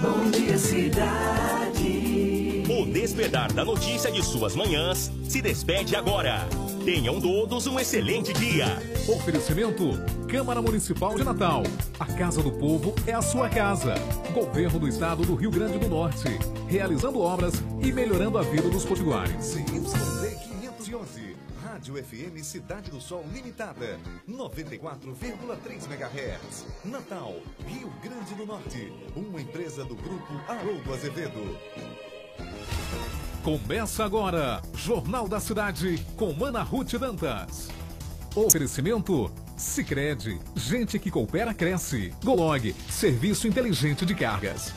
Bom dia, cidade. O Despertar da Notícia de suas manhãs se despede agora. Tenham todos um excelente dia. Oferecimento Câmara Municipal de Natal. A Casa do Povo é a sua casa. Governo do Estado do Rio Grande do Norte. Realizando obras e melhorando a vida dos potiguares. CYZ 511. Rádio FM Cidade do Sol Limitada. 94,3 MHz. Natal, Rio Grande do Norte. Uma empresa do grupo Haroldo Azevedo. Começa agora, Jornal da Cidade, com Ana Ruth Dantas. Oferecimento Sicredi, gente que coopera cresce. Golog, serviço inteligente de cargas.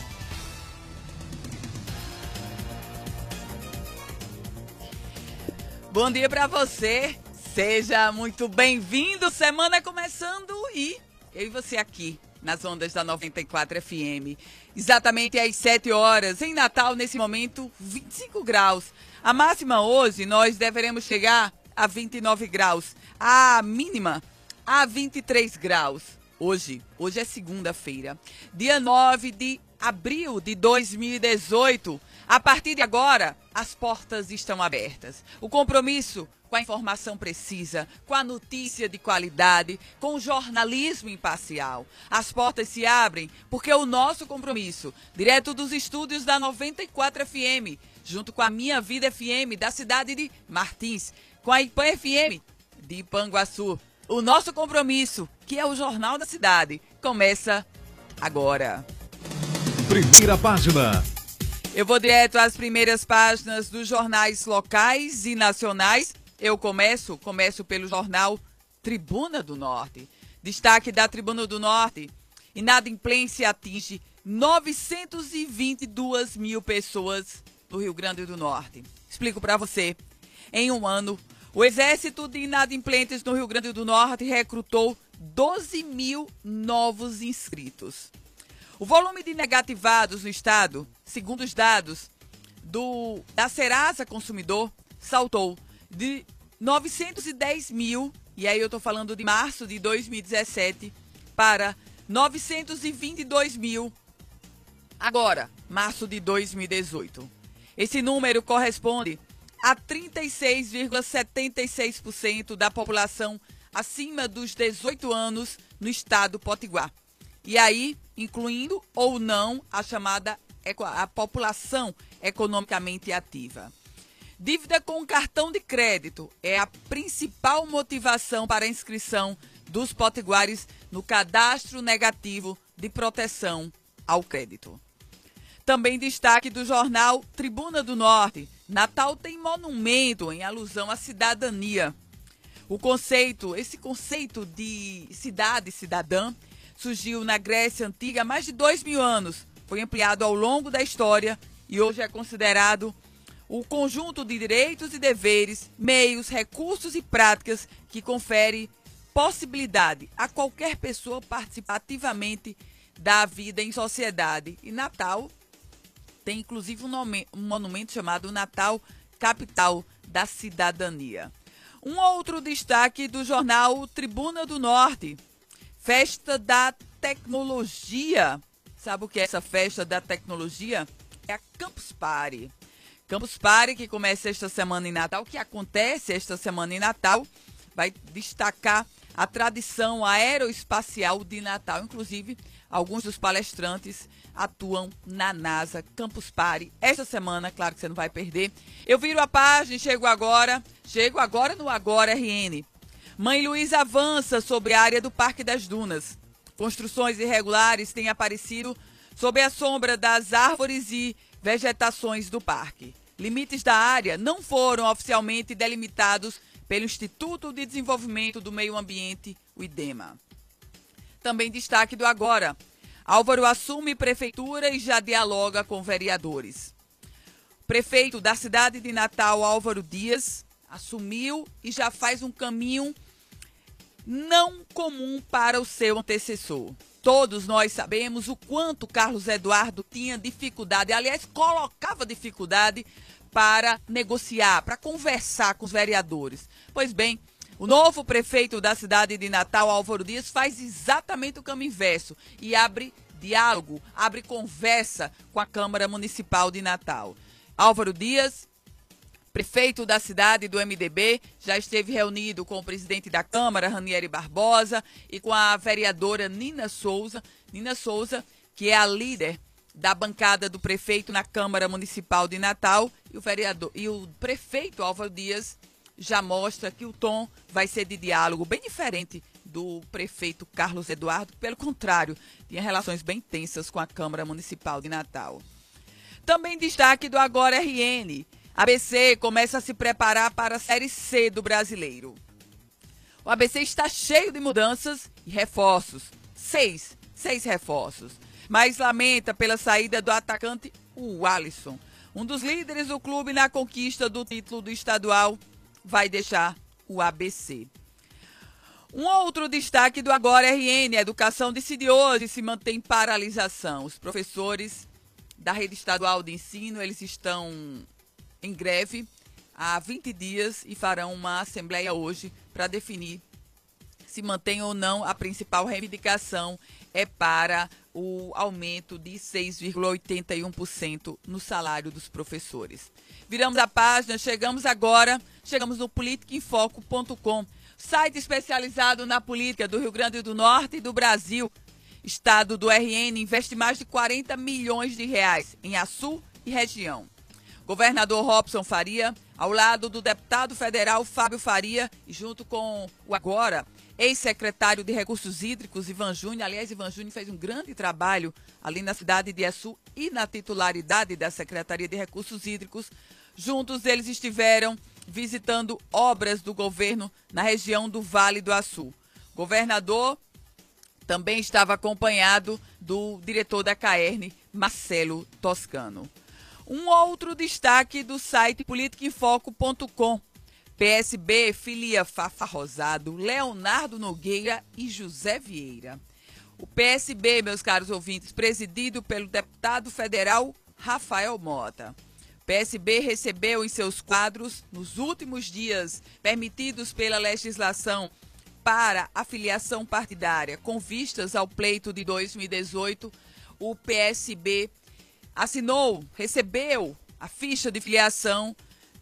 Bom dia para você. Seja muito bem-vindo. Semana começando e eu e você aqui nas ondas da 94 FM. Exatamente às 7 horas. Em Natal, nesse momento, 25 graus. A máxima hoje nós deveremos chegar a 29 graus. A mínima a 23 graus. Hoje, hoje é segunda-feira, dia 9 de abril de 2018. A partir de agora, as portas estão abertas. O compromisso com a informação precisa, com a notícia de qualidade, com o jornalismo imparcial. As portas se abrem porque o nosso compromisso, direto dos estúdios da 94 FM, junto com a Minha Vida FM da cidade de Martins, com a IPAN FM de Ipanguaçu. O nosso compromisso, que é o Jornal da Cidade, começa agora. Primeira página. Eu vou direto às primeiras páginas dos jornais locais e nacionais. Eu começo, começo pelo jornal Tribuna do Norte. Destaque da Tribuna do Norte. Inadimplência atinge 922 mil pessoas no Rio Grande do Norte. Explico para você. Em um ano, o Exército de Inadimplentes no Rio Grande do Norte recrutou 12 mil novos inscritos. O volume de negativados no estado, segundo os dados do, da Serasa Consumidor, saltou de 910 mil, e aí eu estou falando de março de 2017, para 922 mil agora, março de 2018. Esse número corresponde a 36,76% da população acima dos 18 anos no estado potiguar. E aí, incluindo ou não a chamada a população economicamente ativa. Dívida com cartão de crédito é a principal motivação para a inscrição dos potiguares no cadastro negativo de proteção ao crédito. Também destaque do jornal Tribuna do Norte. Natal tem monumento em alusão à cidadania. O conceito, esse conceito de cidade cidadã, surgiu na Grécia Antiga há mais de dois mil anos. Foi ampliado ao longo da história e hoje é considerado o conjunto de direitos e deveres, meios, recursos e práticas que confere possibilidade a qualquer pessoa participar ativamente da vida em sociedade. E Natal tem inclusive um, nome, um monumento chamado Natal Capital da Cidadania. Um outro destaque do jornal Tribuna do Norte. Festa da Tecnologia. Sabe o que é essa festa da tecnologia? É a Campus Party. Campus Party, que começa esta semana em Natal, que acontece esta semana em Natal, vai destacar a tradição aeroespacial de Natal. Inclusive, alguns dos palestrantes atuam na NASA Campus Party. Esta semana, claro que você não vai perder. Eu viro a página chego agora, chego agora no Agora RN. Mãe Luiz avança sobre a área do Parque das Dunas. Construções irregulares têm aparecido sob a sombra das árvores e vegetações do parque. Limites da área não foram oficialmente delimitados pelo Instituto de Desenvolvimento do Meio Ambiente, o IDEMA. Também destaque do agora. Álvaro assume prefeitura e já dialoga com vereadores. Prefeito da cidade de Natal, Álvaro Dias, assumiu e já faz um caminho não comum para o seu antecessor. Todos nós sabemos o quanto Carlos Eduardo tinha dificuldade, aliás, colocava dificuldade para negociar, para conversar com os vereadores. Pois bem, o novo prefeito da cidade de Natal, Álvaro Dias, faz exatamente o caminho inverso e abre diálogo, abre conversa com a Câmara Municipal de Natal. Álvaro Dias, prefeito da cidade do MDB, já esteve reunido com o presidente da Câmara, Ranieri Barbosa, e com a vereadora Nina Souza. Nina Souza, que é a líder da bancada do prefeito na Câmara Municipal de Natal, e o vereador e o prefeito Álvaro Dias já mostra que o tom vai ser de diálogo bem diferente do prefeito Carlos Eduardo, pelo contrário, tinha relações bem tensas com a Câmara Municipal de Natal. Também destaque do Agora RN. ABC começa a se preparar para a Série C do Brasileiro. O ABC está cheio de mudanças e reforços. Seis, seis reforços. Mas lamenta pela saída do atacante, o Alisson. Um dos líderes do clube na conquista do título do estadual vai deixar o ABC. Um outro destaque do Agora RN, a educação decide hoje se mantém paralisação. Os professores da rede estadual de ensino, eles estão em greve há 20 dias e farão uma assembleia hoje para definir se mantém ou não a principal reivindicação é para o aumento de 6,81% no salário dos professores. Viramos a página, chegamos agora, chegamos no politicainfoco.com, site especializado na política do Rio Grande do Norte e do Brasil. Estado do RN investe mais de 40 milhões de reais em Açu e região. Governador Robson Faria, ao lado do deputado federal Fábio Faria, e junto com o agora ex-secretário de Recursos Hídricos, Ivan Júnior. Aliás, Ivan Júnior fez um grande trabalho ali na cidade de Açu e na titularidade da Secretaria de Recursos Hídricos. Juntos, eles estiveram visitando obras do governo na região do Vale do Açu. Governador também estava acompanhado do diretor da Caerne, Marcelo Toscano. Um outro destaque do site politicainfoco.com PSB filia Fafa Rosado, Leonardo Nogueira e José Vieira. O PSB, meus caros ouvintes, presidido pelo deputado federal Rafael Mota. PSB recebeu em seus quadros, nos últimos dias permitidos pela legislação para a filiação partidária, com vistas ao pleito de 2018, o PSB assinou, recebeu a ficha de filiação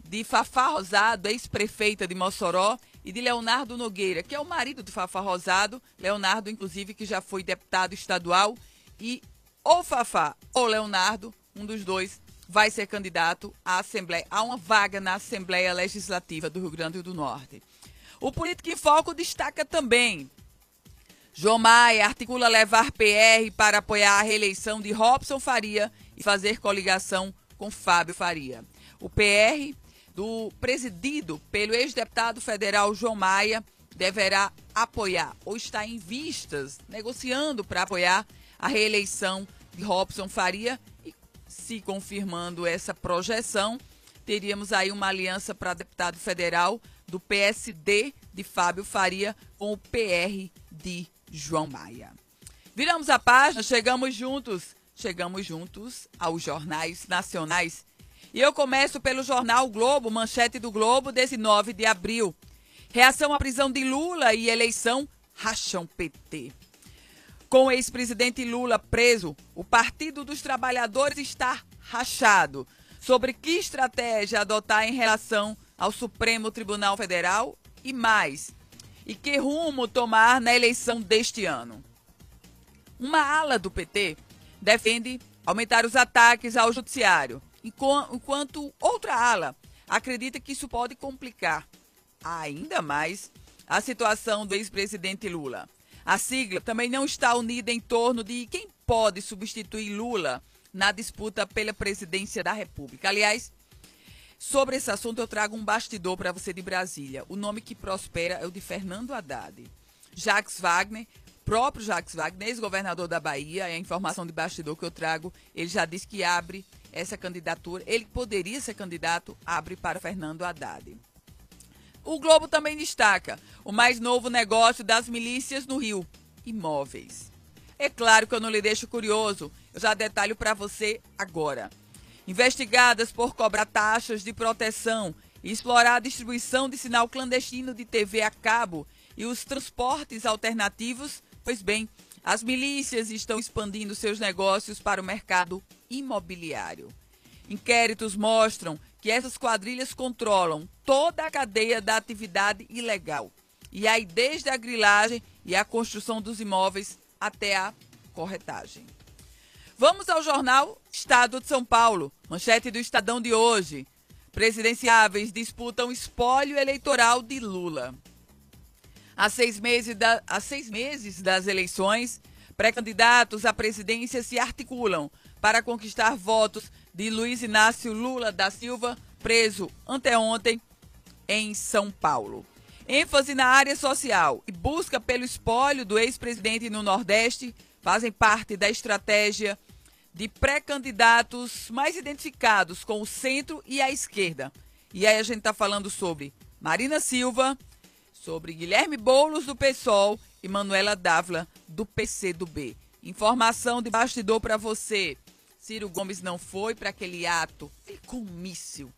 de Fafá Rosado, ex-prefeita de Mossoró, e de Leonardo Nogueira, que é o marido de Fafá Rosado, Leonardo, inclusive, que já foi deputado estadual, e ou Fafá ou Leonardo, um dos dois, vai ser candidato à Assembleia, a uma vaga na Assembleia Legislativa do Rio Grande do Norte. O Político em Foco destaca também. João Maia articula levar PR para apoiar a reeleição de Robson Faria e fazer coligação com Fábio Faria. O PR do presidido pelo ex-deputado federal João Maia deverá apoiar ou está em vistas, negociando para apoiar a reeleição de Robson Faria e se confirmando essa projeção, teríamos aí uma aliança para deputado federal do PSD de Fábio Faria com o PR de João Maia. Viramos a página, chegamos juntos, chegamos juntos aos jornais nacionais e eu começo pelo jornal Globo, manchete do Globo, desse 9 de abril. Reação à prisão de Lula e eleição racham PT. Com o ex-presidente Lula preso, o Partido dos Trabalhadores está rachado. Sobre que estratégia adotar em relação ao Supremo Tribunal Federal e mais. E que rumo tomar na eleição deste ano. Uma ala do PT defende aumentar os ataques ao judiciário enquanto outra ala acredita que isso pode complicar ainda mais a situação do ex-presidente Lula. A sigla também não está unida em torno de quem pode substituir Lula na disputa pela presidência da República. Aliás, sobre esse assunto eu trago um bastidor para você de Brasília. O nome que prospera é o de Fernando Haddad. Jacques Wagner, próprio Jacques Wagner, ex-governador da Bahia, é a informação de bastidor que eu trago, ele já disse que abre essa candidatura, ele poderia ser candidato, abre para Fernando Haddad. O Globo também destaca o mais novo negócio das milícias no Rio: imóveis. É claro que eu não lhe deixo curioso, eu já detalho para você agora. Investigadas por cobrar taxas de proteção e explorar a distribuição de sinal clandestino de TV a cabo e os transportes alternativos, pois bem, As milícias estão expandindo seus negócios para o mercado imobiliário. Inquéritos mostram que essas quadrilhas controlam toda a cadeia da atividade ilegal. E aí, desde a grilagem e a construção dos imóveis até a corretagem. Vamos ao jornal Estado de São Paulo, manchete do Estadão de hoje. Presidenciáveis disputam espólio eleitoral de Lula. Há seis meses, da, seis meses das eleições, pré-candidatos à presidência se articulam para conquistar votos de Luiz Inácio Lula da Silva, preso anteontem em São Paulo. ênfase na área social e busca pelo espólio do ex-presidente no Nordeste fazem parte da estratégia de pré-candidatos mais identificados com o centro e a esquerda. E aí a gente está falando sobre Marina Silva, sobre Guilherme Boulos do PSOL e Manuela Dávila do PCdoB. Informação de bastidor para você. Ciro Gomes não foi para aquele ato, aquele comício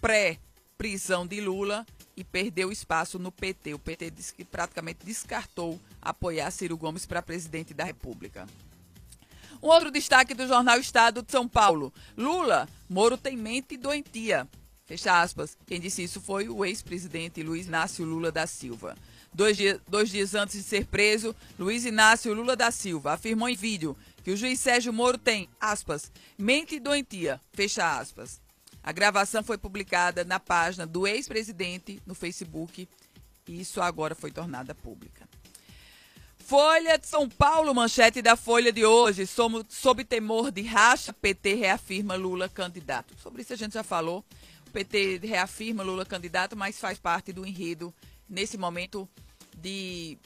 pré-prisão de Lula e perdeu espaço no PT. O PT disse que praticamente descartou apoiar Ciro Gomes para presidente da República. Um outro destaque do jornal Estado de São Paulo. Lula, Moro tem mente doentia. Fecha aspas. Quem disse isso foi o ex-presidente Luiz Inácio Lula da Silva. Dois, dia, dois dias antes de ser preso, Luiz Inácio Lula da Silva afirmou em vídeo que o juiz Sérgio Moro tem, aspas, mente doentia, fecha aspas. A gravação foi publicada na página do ex-presidente no Facebook e isso agora foi tornada pública. Folha de São Paulo, manchete da Folha de hoje. Somos, sob temor de racha, PT reafirma Lula candidato. Sobre isso a gente já falou. PT reafirma Lula candidato, mas faz parte do enredo nesse momento de,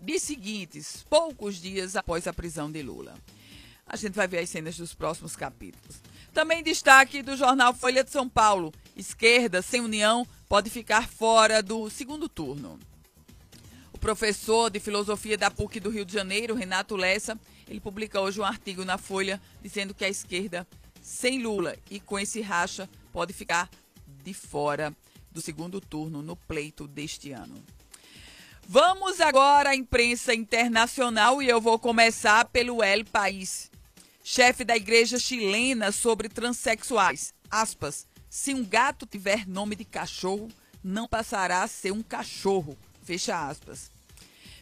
de seguintes, poucos dias após a prisão de Lula. A gente vai ver as cenas dos próximos capítulos. Também destaque do jornal Folha de São Paulo: esquerda sem união pode ficar fora do segundo turno. O professor de filosofia da PUC do Rio de Janeiro, Renato Lessa, ele publica hoje um artigo na Folha dizendo que a esquerda sem Lula e com esse racha pode ficar de fora do segundo turno no pleito deste ano. Vamos agora à imprensa internacional e eu vou começar pelo El País chefe da igreja chilena sobre transexuais. Aspas. Se um gato tiver nome de cachorro, não passará a ser um cachorro. Fecha aspas.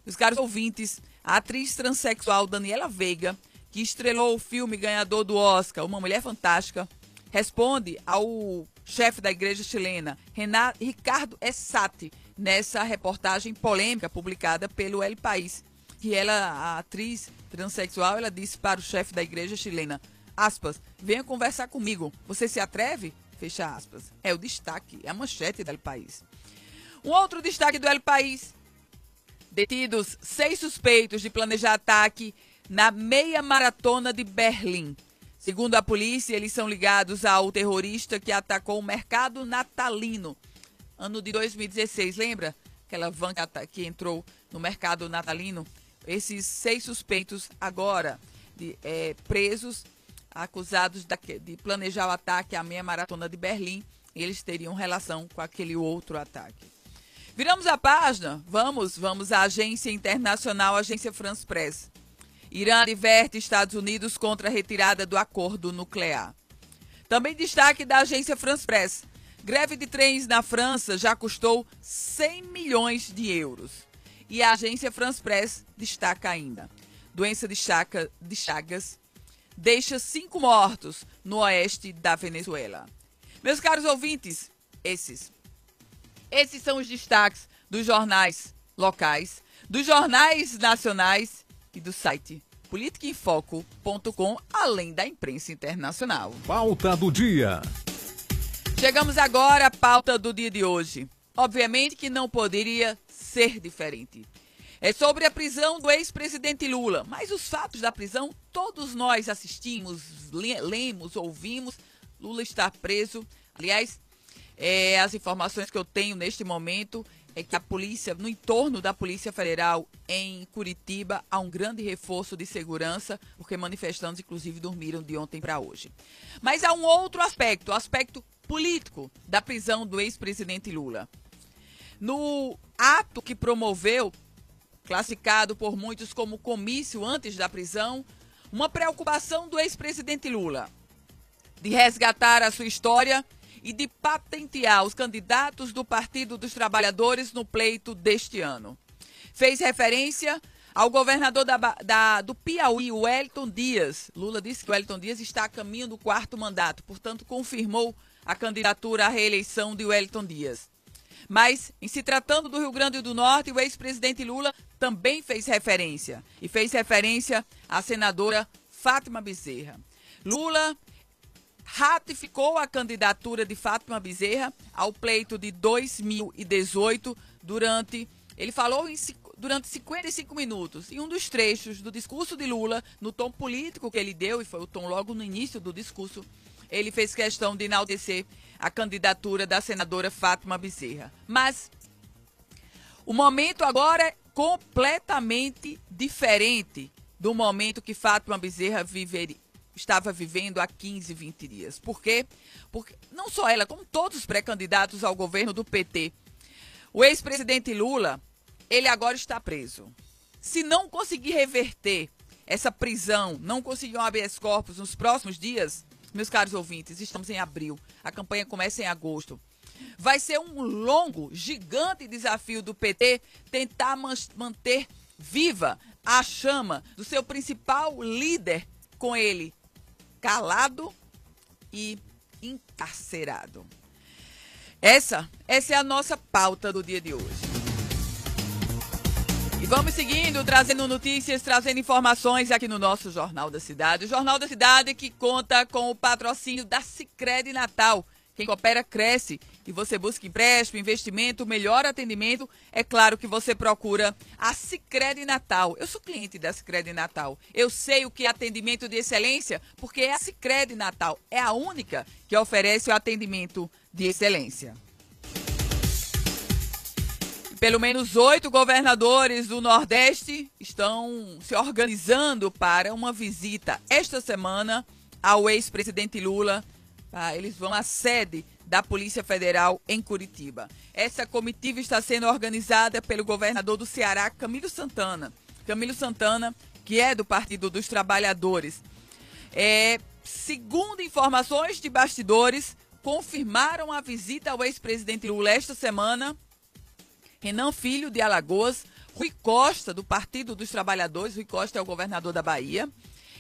Meus caros ouvintes, a atriz transexual Daniela Veiga, que estrelou o filme ganhador do Oscar, Uma Mulher Fantástica, responde ao chefe da igreja chilena, Renato, Ricardo Essati, nessa reportagem polêmica publicada pelo El País, que ela, a atriz transexual, ela disse para o chefe da igreja chilena, aspas, venha conversar comigo, você se atreve? Fecha aspas. É o destaque, é a manchete do El País. Um outro destaque do El País, detidos seis suspeitos de planejar ataque na meia maratona de Berlim. Segundo a polícia, eles são ligados ao terrorista que atacou o mercado natalino, ano de 2016. Lembra? Aquela van que entrou no mercado natalino esses seis suspeitos agora de, é, presos, acusados de planejar o ataque à meia maratona de Berlim, eles teriam relação com aquele outro ataque. Viramos a página, vamos, vamos à agência internacional, agência France Press. Irã adverte Estados Unidos contra a retirada do acordo nuclear. Também destaque da agência France Press. Greve de trens na França já custou 100 milhões de euros. E a agência France Press destaca ainda: doença de, chaca, de Chagas deixa cinco mortos no oeste da Venezuela. Meus caros ouvintes, esses, esses são os destaques dos jornais locais, dos jornais nacionais e do site politicaemfoco.com, além da imprensa internacional. Pauta do dia. Chegamos agora à pauta do dia de hoje. Obviamente que não poderia ser diferente. É sobre a prisão do ex-presidente Lula. Mas os fatos da prisão, todos nós assistimos, lemos, ouvimos. Lula está preso. Aliás, é, as informações que eu tenho neste momento é que a polícia, no entorno da Polícia Federal em Curitiba, há um grande reforço de segurança, porque manifestantes, inclusive, dormiram de ontem para hoje. Mas há um outro aspecto, o aspecto político da prisão do ex-presidente Lula. No ato que promoveu classificado por muitos como comício antes da prisão, uma preocupação do ex-presidente Lula de resgatar a sua história e de patentear os candidatos do Partido dos Trabalhadores no pleito deste ano. Fez referência ao governador da, da, do Piauí, Wellington Dias. Lula disse que Wellington Dias está a caminho do quarto mandato, portanto, confirmou a candidatura à reeleição de Wellington Dias. Mas, em se tratando do Rio Grande do Norte, o ex-presidente Lula também fez referência. E fez referência à senadora Fátima Bezerra. Lula ratificou a candidatura de Fátima Bezerra ao pleito de 2018 durante. Ele falou em, durante 55 minutos. E um dos trechos do discurso de Lula, no tom político que ele deu, e foi o tom logo no início do discurso, ele fez questão de enaltecer a candidatura da senadora Fátima Bezerra. Mas o momento agora é completamente diferente do momento que Fátima Bezerra viveria estava vivendo há 15, 20 dias. Por quê? Porque não só ela, como todos os pré-candidatos ao governo do PT. O ex-presidente Lula, ele agora está preso. Se não conseguir reverter essa prisão, não conseguir um habeas corpus nos próximos dias, meus caros ouvintes, estamos em abril, a campanha começa em agosto. Vai ser um longo, gigante desafio do PT tentar manter viva a chama do seu principal líder com ele calado e encarcerado. Essa, essa é a nossa pauta do dia de hoje. E vamos seguindo, trazendo notícias, trazendo informações aqui no nosso Jornal da Cidade. O Jornal da Cidade que conta com o patrocínio da Sicredi Natal. Quem coopera cresce e você busca empréstimo, investimento, melhor atendimento, é claro que você procura a Sicredi Natal. Eu sou cliente da Sicredi Natal. Eu sei o que é atendimento de excelência, porque é a Sicredi Natal. É a única que oferece o atendimento de excelência. Pelo menos oito governadores do Nordeste estão se organizando para uma visita esta semana ao ex-presidente Lula. Ah, eles vão à sede da Polícia Federal em Curitiba. Essa comitiva está sendo organizada pelo governador do Ceará, Camilo Santana. Camilo Santana, que é do Partido dos Trabalhadores. É, segundo informações de bastidores, confirmaram a visita ao ex-presidente Lula esta semana Renan Filho, de Alagoas, Rui Costa, do Partido dos Trabalhadores, Rui Costa é o governador da Bahia,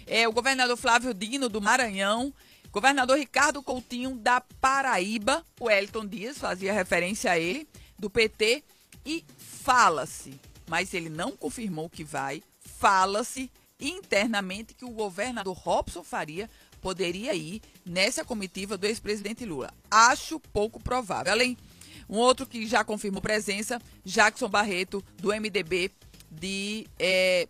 é, o governador Flávio Dino, do Maranhão, governador Ricardo Coutinho, da Paraíba, o Elton Dias, fazia referência a ele, do PT, e fala-se, mas ele não confirmou que vai, fala-se internamente que o governador Robson Faria poderia ir nessa comitiva do ex-presidente Lula. Acho pouco provável. Além um outro que já confirmou presença, Jackson Barreto, do MDB de. É,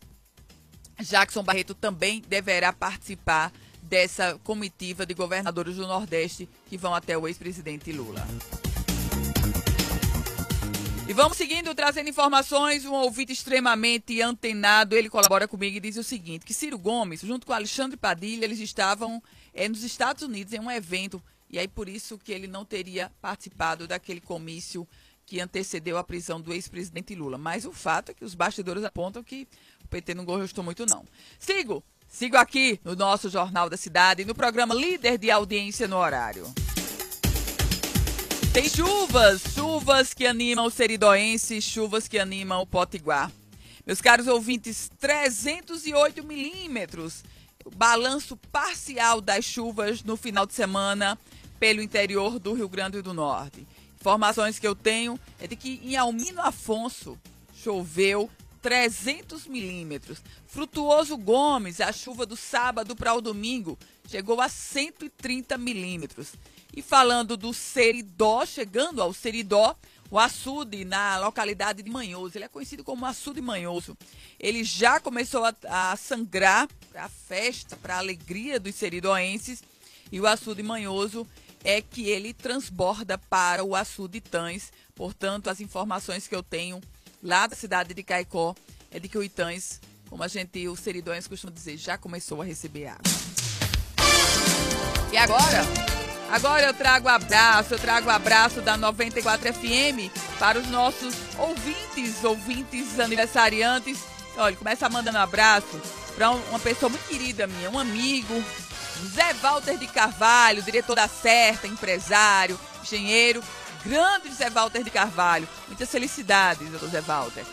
Jackson Barreto também deverá participar dessa comitiva de governadores do Nordeste que vão até o ex-presidente Lula. E vamos seguindo, trazendo informações. Um ouvinte extremamente antenado, ele colabora comigo e diz o seguinte: que Ciro Gomes, junto com Alexandre Padilha, eles estavam é, nos Estados Unidos em um evento e aí por isso que ele não teria participado daquele comício que antecedeu a prisão do ex-presidente Lula. Mas o fato é que os bastidores apontam que o PT não gostou muito não. Sigo, sigo aqui no nosso Jornal da Cidade, no programa Líder de Audiência no Horário. Tem chuvas, chuvas que animam o Seridoense, chuvas que animam o Potiguar. Meus caros ouvintes, 308 milímetros. Balanço parcial das chuvas no final de semana pelo interior do Rio Grande do Norte. Informações que eu tenho é de que em Almino Afonso choveu 300 milímetros. Frutuoso Gomes, a chuva do sábado para o domingo, chegou a 130 milímetros. E falando do Seridó, chegando ao Seridó, o açude na localidade de Manhoso, ele é conhecido como açude Manhoso. Ele já começou a, a sangrar para a festa, para a alegria dos seridoenses. E o açude Manhoso é que ele transborda para o açude Itães. Portanto, as informações que eu tenho lá da cidade de Caicó é de que o Itães, como a gente, os seridões costumam dizer, já começou a receber água. E agora? Agora eu trago abraço, eu trago abraço da 94 FM para os nossos ouvintes, ouvintes aniversariantes. Olha, começa mandando abraço para uma pessoa muito querida minha, um amigo, José Walter de Carvalho, diretor da Certa, empresário, engenheiro, grande José Walter de Carvalho. Muitas felicidades, doutor José Walter.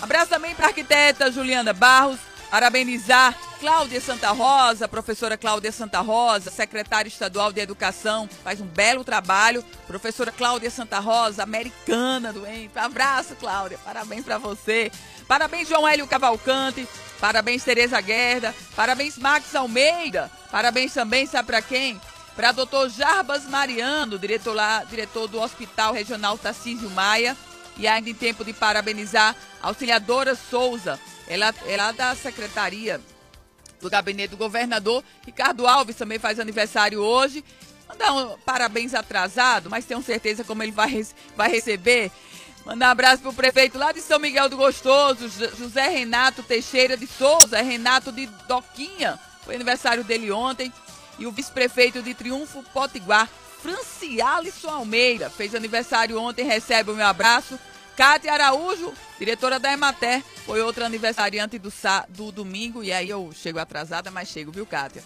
Abraço também para a arquiteta Juliana Barros, parabenizar Cláudia Santa Rosa, professora Cláudia Santa Rosa, secretária estadual de Educação, faz um belo trabalho. Professora Cláudia Santa Rosa, americana doente. Abraço, Cláudia, parabéns para você. Parabéns, João Hélio Cavalcante. Parabéns, Tereza Guerda. Parabéns, Max Almeida. Parabéns também, sabe para quem? Para doutor Jarbas Mariano, diretor, lá, diretor do Hospital Regional Tarcísio Maia. E ainda em tempo de parabenizar a auxiliadora Souza, ela, ela é da Secretaria do gabinete do governador. Ricardo Alves também faz aniversário hoje. Mandar um parabéns atrasado, mas tenho certeza como ele vai, vai receber. Mandar um abraço pro prefeito lá de São Miguel do Gostoso, José Renato Teixeira de Souza, Renato de Doquinha. Foi aniversário dele ontem. E o vice-prefeito de Triunfo Potiguar, Francialisson Almeida, fez aniversário ontem, recebe o meu abraço. Cátia Araújo, diretora da Emater, foi outra aniversariante do, do domingo, e aí eu chego atrasada, mas chego, viu, Cátia?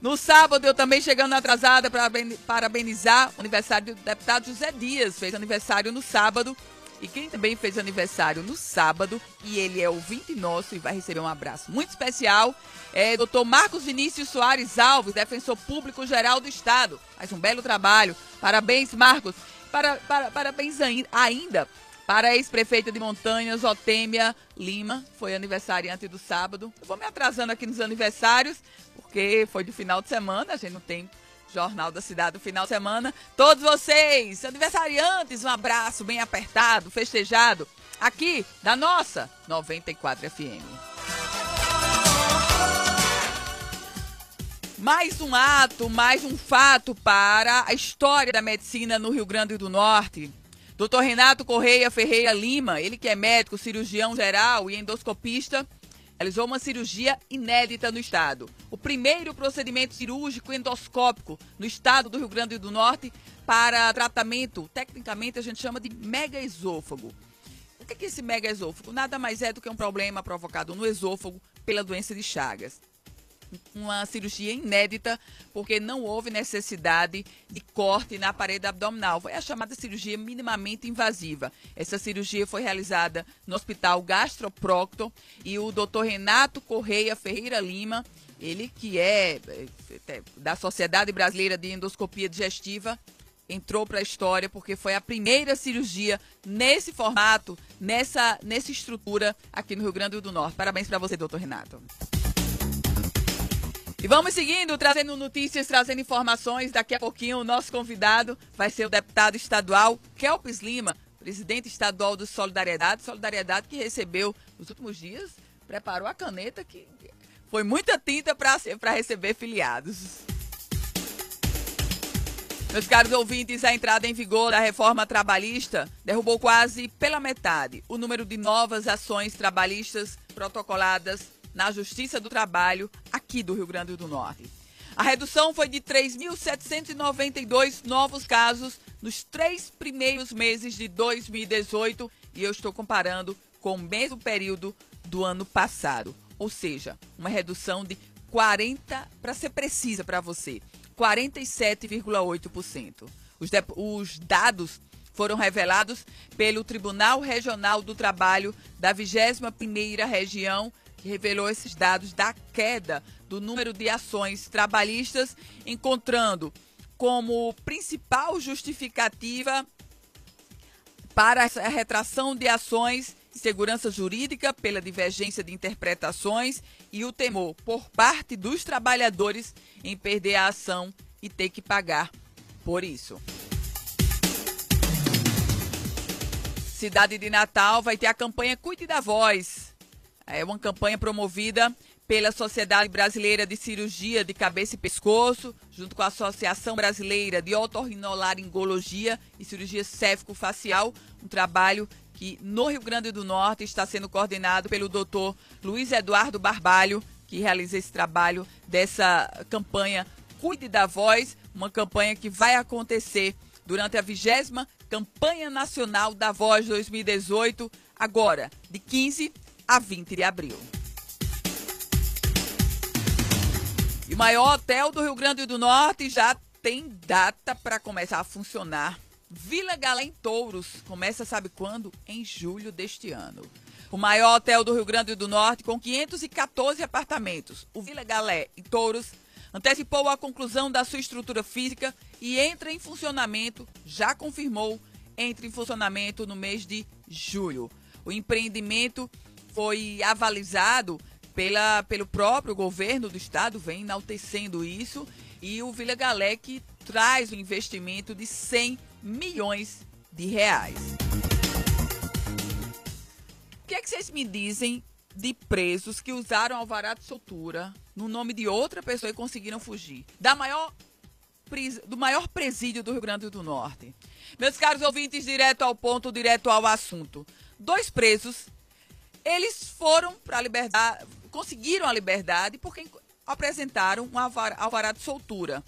No sábado, eu também chegando atrasada para parabenizar o aniversário do deputado José Dias, fez aniversário no sábado. E quem também fez aniversário no sábado, e ele é ouvinte nosso e vai receber um abraço muito especial, é doutor Marcos Vinícius Soares Alves, defensor público geral do Estado. Faz um belo trabalho. Parabéns, Marcos. Para, para, parabéns ainda para a ex-prefeita de Montanhas, Otêmia Lima, foi aniversariante do sábado. Eu vou me atrasando aqui nos aniversários, porque foi de final de semana, a gente não tem Jornal da Cidade do final de semana. Todos vocês, aniversariantes, um abraço bem apertado, festejado, aqui da nossa 94 FM. Mais um ato, mais um fato para a história da medicina no Rio Grande do Norte. Dr. Renato Correia Ferreira Lima, ele que é médico, cirurgião geral e endoscopista, realizou uma cirurgia inédita no estado. O primeiro procedimento cirúrgico endoscópico no estado do Rio Grande do Norte para tratamento, tecnicamente a gente chama de mega esôfago. O que é esse mega esôfago? Nada mais é do que um problema provocado no esôfago pela doença de Chagas uma cirurgia inédita, porque não houve necessidade de corte na parede abdominal. Foi a chamada cirurgia minimamente invasiva. Essa cirurgia foi realizada no Hospital Gastroprocto e o Dr. Renato Correia Ferreira Lima, ele que é, é da Sociedade Brasileira de Endoscopia Digestiva, entrou para a história porque foi a primeira cirurgia nesse formato, nessa, nessa estrutura aqui no Rio Grande do Norte. Parabéns para você, doutor Renato. E vamos seguindo, trazendo notícias, trazendo informações. Daqui a pouquinho o nosso convidado vai ser o deputado estadual Kelpis Lima, presidente estadual do Solidariedade. Solidariedade que recebeu nos últimos dias, preparou a caneta que foi muita tinta para receber filiados. Meus caros ouvintes, a entrada em vigor da reforma trabalhista derrubou quase pela metade o número de novas ações trabalhistas protocoladas na Justiça do Trabalho aqui do Rio Grande do Norte. A redução foi de 3.792 novos casos nos três primeiros meses de 2018 e eu estou comparando com o mesmo período do ano passado. Ou seja, uma redução de 40, para ser precisa para você, 47,8%. Os, os dados foram revelados pelo Tribunal Regional do Trabalho da 21ª Região que revelou esses dados da queda do número de ações trabalhistas, encontrando como principal justificativa para a retração de ações segurança jurídica pela divergência de interpretações e o temor por parte dos trabalhadores em perder a ação e ter que pagar por isso. Cidade de Natal vai ter a campanha Cuide da Voz. É uma campanha promovida pela Sociedade Brasileira de Cirurgia de Cabeça e Pescoço, junto com a Associação Brasileira de Otorrinolaringologia e Cirurgia Céfico-Facial, um trabalho que no Rio Grande do Norte está sendo coordenado pelo doutor Luiz Eduardo Barbalho, que realiza esse trabalho dessa campanha Cuide da Voz, uma campanha que vai acontecer durante a vigésima campanha nacional da Voz 2018, agora de 15 a 20 de abril. O maior hotel do Rio Grande do Norte já tem data para começar a funcionar. Vila Galé em Touros começa, sabe quando? Em julho deste ano. O maior hotel do Rio Grande do Norte, com 514 apartamentos, o Vila Galé em Touros, antecipou a conclusão da sua estrutura física e entra em funcionamento, já confirmou, entra em funcionamento no mês de julho. O empreendimento foi avalizado pela, pelo próprio governo do estado, vem enaltecendo isso, e o Vila que traz um investimento de 100 milhões de reais. O que é que vocês me dizem de presos que usaram alvará de soltura no nome de outra pessoa e conseguiram fugir? Da maior do maior presídio do Rio Grande do Norte. Meus caros ouvintes, direto ao ponto, direto ao assunto. Dois presos, eles foram para a liberdade, conseguiram a liberdade porque apresentaram um alvará de soltura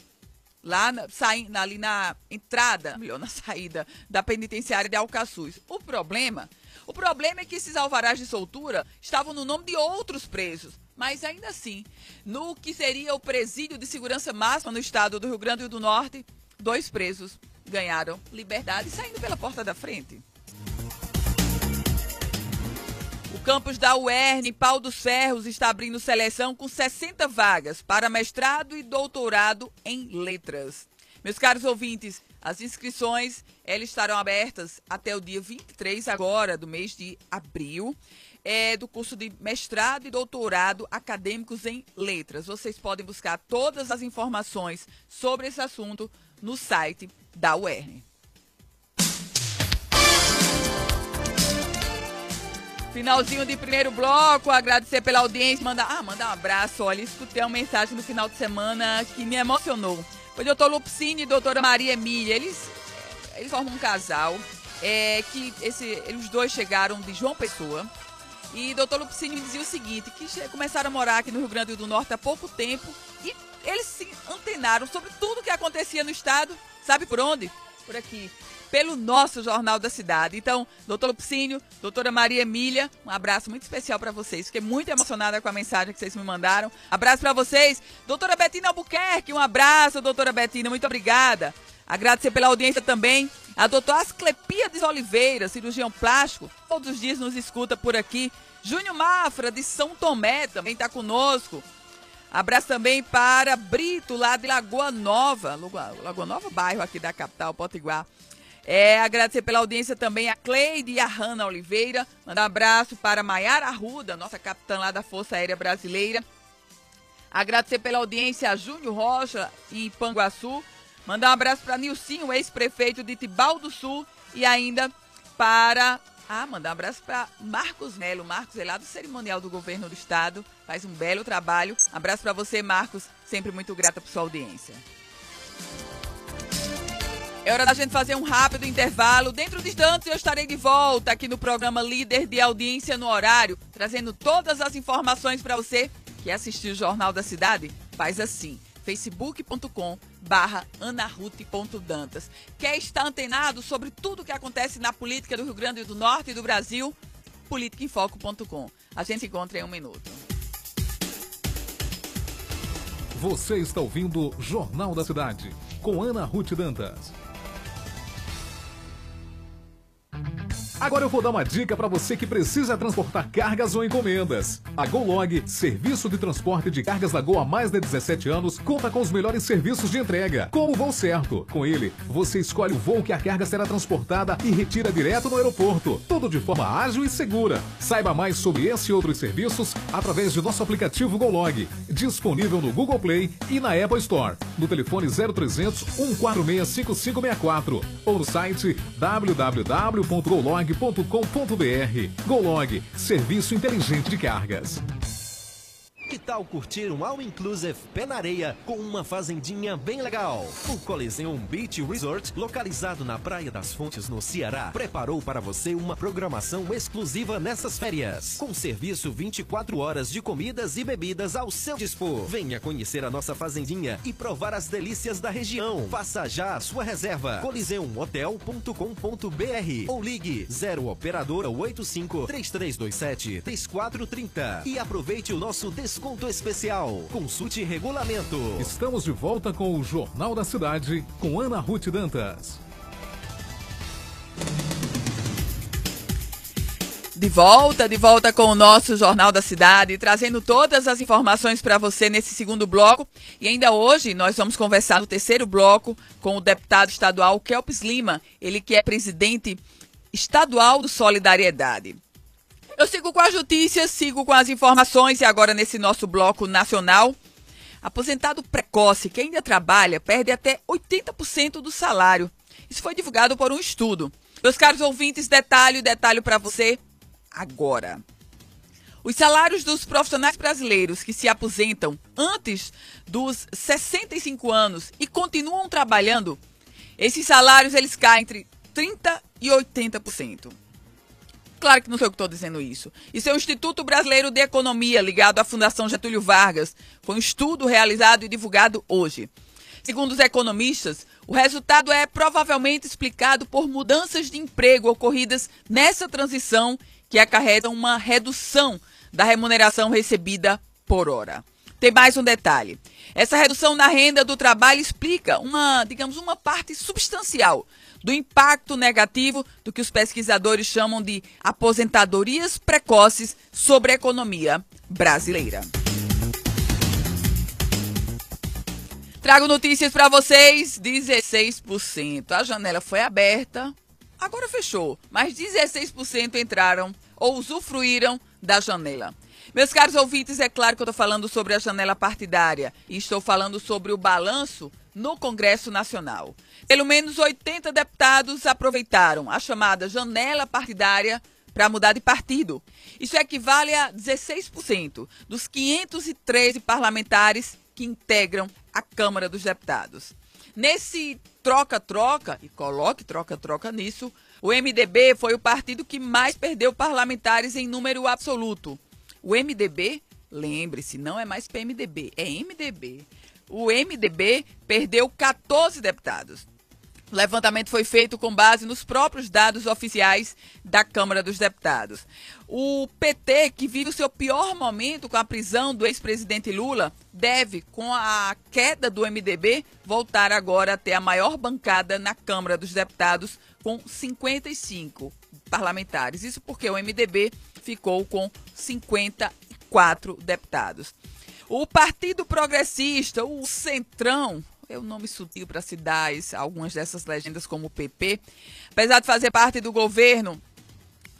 lá na, saindo, ali na entrada, melhor, na saída da penitenciária de Alcaçuz. O problema, o problema é que esses alvarás de soltura estavam no nome de outros presos. Mas ainda assim, no que seria o presídio de segurança máxima no estado do Rio Grande do Norte, dois presos ganharam liberdade saindo pela porta da frente. Campus da UERN, Pau dos Ferros, está abrindo seleção com 60 vagas para mestrado e doutorado em letras. Meus caros ouvintes, as inscrições elas estarão abertas até o dia 23 agora do mês de abril é, do curso de mestrado e doutorado acadêmicos em letras. Vocês podem buscar todas as informações sobre esse assunto no site da UERN. Finalzinho de primeiro bloco, agradecer pela audiência, mandar, ah, mandar um abraço, olha, escutei uma mensagem no final de semana que me emocionou. Foi o doutor Lupcine e doutora Maria Emília, eles, eles formam um casal, é, que esse, os dois chegaram de João Pessoa, e doutor Lupicínio me dizia o seguinte, que começaram a morar aqui no Rio Grande do Norte há pouco tempo e eles se antenaram sobre tudo que acontecia no estado. Sabe por onde? Por aqui. Pelo nosso Jornal da Cidade. Então, doutor Lupicínio, doutora Maria Emília, um abraço muito especial para vocês. Fiquei muito emocionada com a mensagem que vocês me mandaram. Abraço para vocês. Doutora Betina Albuquerque, um abraço, doutora Betina, muito obrigada. Agradecer pela audiência também. A doutora Asclepíades Oliveira, cirurgião plástico, todos os dias nos escuta por aqui. Júnior Mafra, de São Tomé, também está conosco. Abraço também para Brito, lá de Lagoa Nova. Lagoa Nova, bairro aqui da capital, Potiguar. É, agradecer pela audiência também a Cleide e a Hanna Oliveira. Mandar um abraço para Maiara Arruda, nossa capitã lá da Força Aérea Brasileira. Agradecer pela audiência a Júnior Rocha, em Panguaçu. Mandar um abraço para Nilcinho, ex-prefeito de Tibau do Sul. E ainda para. Ah, mandar um abraço para Marcos Melo. Marcos é lá do cerimonial do governo do estado. Faz um belo trabalho. Abraço para você, Marcos. Sempre muito grata por sua audiência. É hora da gente fazer um rápido intervalo. Dentro de instantes eu estarei de volta aqui no programa Líder de Audiência no Horário, trazendo todas as informações para você que assistiu o Jornal da Cidade. Faz assim facebook.com barra anarute.dantas. Quer estar antenado sobre tudo o que acontece na política do Rio Grande do Norte e do Brasil? politicainfoco.com. A gente se encontra em um minuto. Você está ouvindo Jornal da Cidade, com Ana Ruth Dantas. Agora eu vou dar uma dica para você que precisa transportar cargas ou encomendas. A GoLog, serviço de transporte de cargas da Gol há mais de 17 anos, conta com os melhores serviços de entrega, como o voo certo. Com ele, você escolhe o voo que a carga será transportada e retira direto no aeroporto. Tudo de forma ágil e segura. Saiba mais sobre esse e outros serviços através de nosso aplicativo GoLog, disponível no Google Play e na Apple Store, no telefone 0300 146 5564 ou no site www.golog golog.com.br. Golog, serviço inteligente de cargas. Que tal curtir um All Inclusive pé na areia com uma fazendinha bem legal? O Coliseum Beach Resort, localizado na Praia das Fontes, no Ceará, preparou para você uma programação exclusiva nessas férias, com serviço 24 horas de comidas e bebidas ao seu dispor. Venha conhecer a nossa fazendinha e provar as delícias da região. Faça já a sua reserva. coliseumhotel.com.br ou ligue 0 operadora 85 3327 3430 e aproveite o nosso desconto especial. Consulte regulamento. Estamos de volta com o Jornal da Cidade com Ana Ruth Dantas. De volta, de volta com o nosso Jornal da Cidade, trazendo todas as informações para você nesse segundo bloco. E ainda hoje nós vamos conversar no terceiro bloco com o deputado estadual Kelps Lima, ele que é presidente estadual do Solidariedade. Eu sigo com as notícias, sigo com as informações e agora nesse nosso bloco nacional. Aposentado precoce que ainda trabalha perde até 80% do salário. Isso foi divulgado por um estudo. Meus caros ouvintes, detalhe, detalhe para você agora. Os salários dos profissionais brasileiros que se aposentam antes dos 65 anos e continuam trabalhando, esses salários eles caem entre 30 e 80%. Claro que não sou eu que estou dizendo isso. Isso é o Instituto Brasileiro de Economia, ligado à Fundação Getúlio Vargas. Foi um estudo realizado e divulgado hoje. Segundo os economistas, o resultado é provavelmente explicado por mudanças de emprego ocorridas nessa transição que acarretam uma redução da remuneração recebida por hora. Tem mais um detalhe. Essa redução na renda do trabalho explica uma, digamos, uma parte substancial do impacto negativo do que os pesquisadores chamam de aposentadorias precoces sobre a economia brasileira. Trago notícias para vocês: 16%. A janela foi aberta, agora fechou, mas 16% entraram ou usufruíram da janela. Meus caros ouvintes, é claro que eu estou falando sobre a janela partidária e estou falando sobre o balanço no Congresso Nacional. Pelo menos 80 deputados aproveitaram a chamada janela partidária para mudar de partido. Isso equivale a 16% dos 513 parlamentares que integram a Câmara dos Deputados. Nesse troca-troca, e coloque troca-troca nisso, o MDB foi o partido que mais perdeu parlamentares em número absoluto. O MDB, lembre-se, não é mais PMDB, é MDB. O MDB perdeu 14 deputados. O levantamento foi feito com base nos próprios dados oficiais da Câmara dos Deputados. O PT, que vive o seu pior momento com a prisão do ex-presidente Lula, deve, com a queda do MDB, voltar agora a ter a maior bancada na Câmara dos Deputados, com 55 parlamentares. Isso porque o MDB ficou com 54 deputados. O Partido Progressista, o Centrão, é um nome sutil para se dar algumas dessas legendas como o PP. Apesar de fazer parte do governo,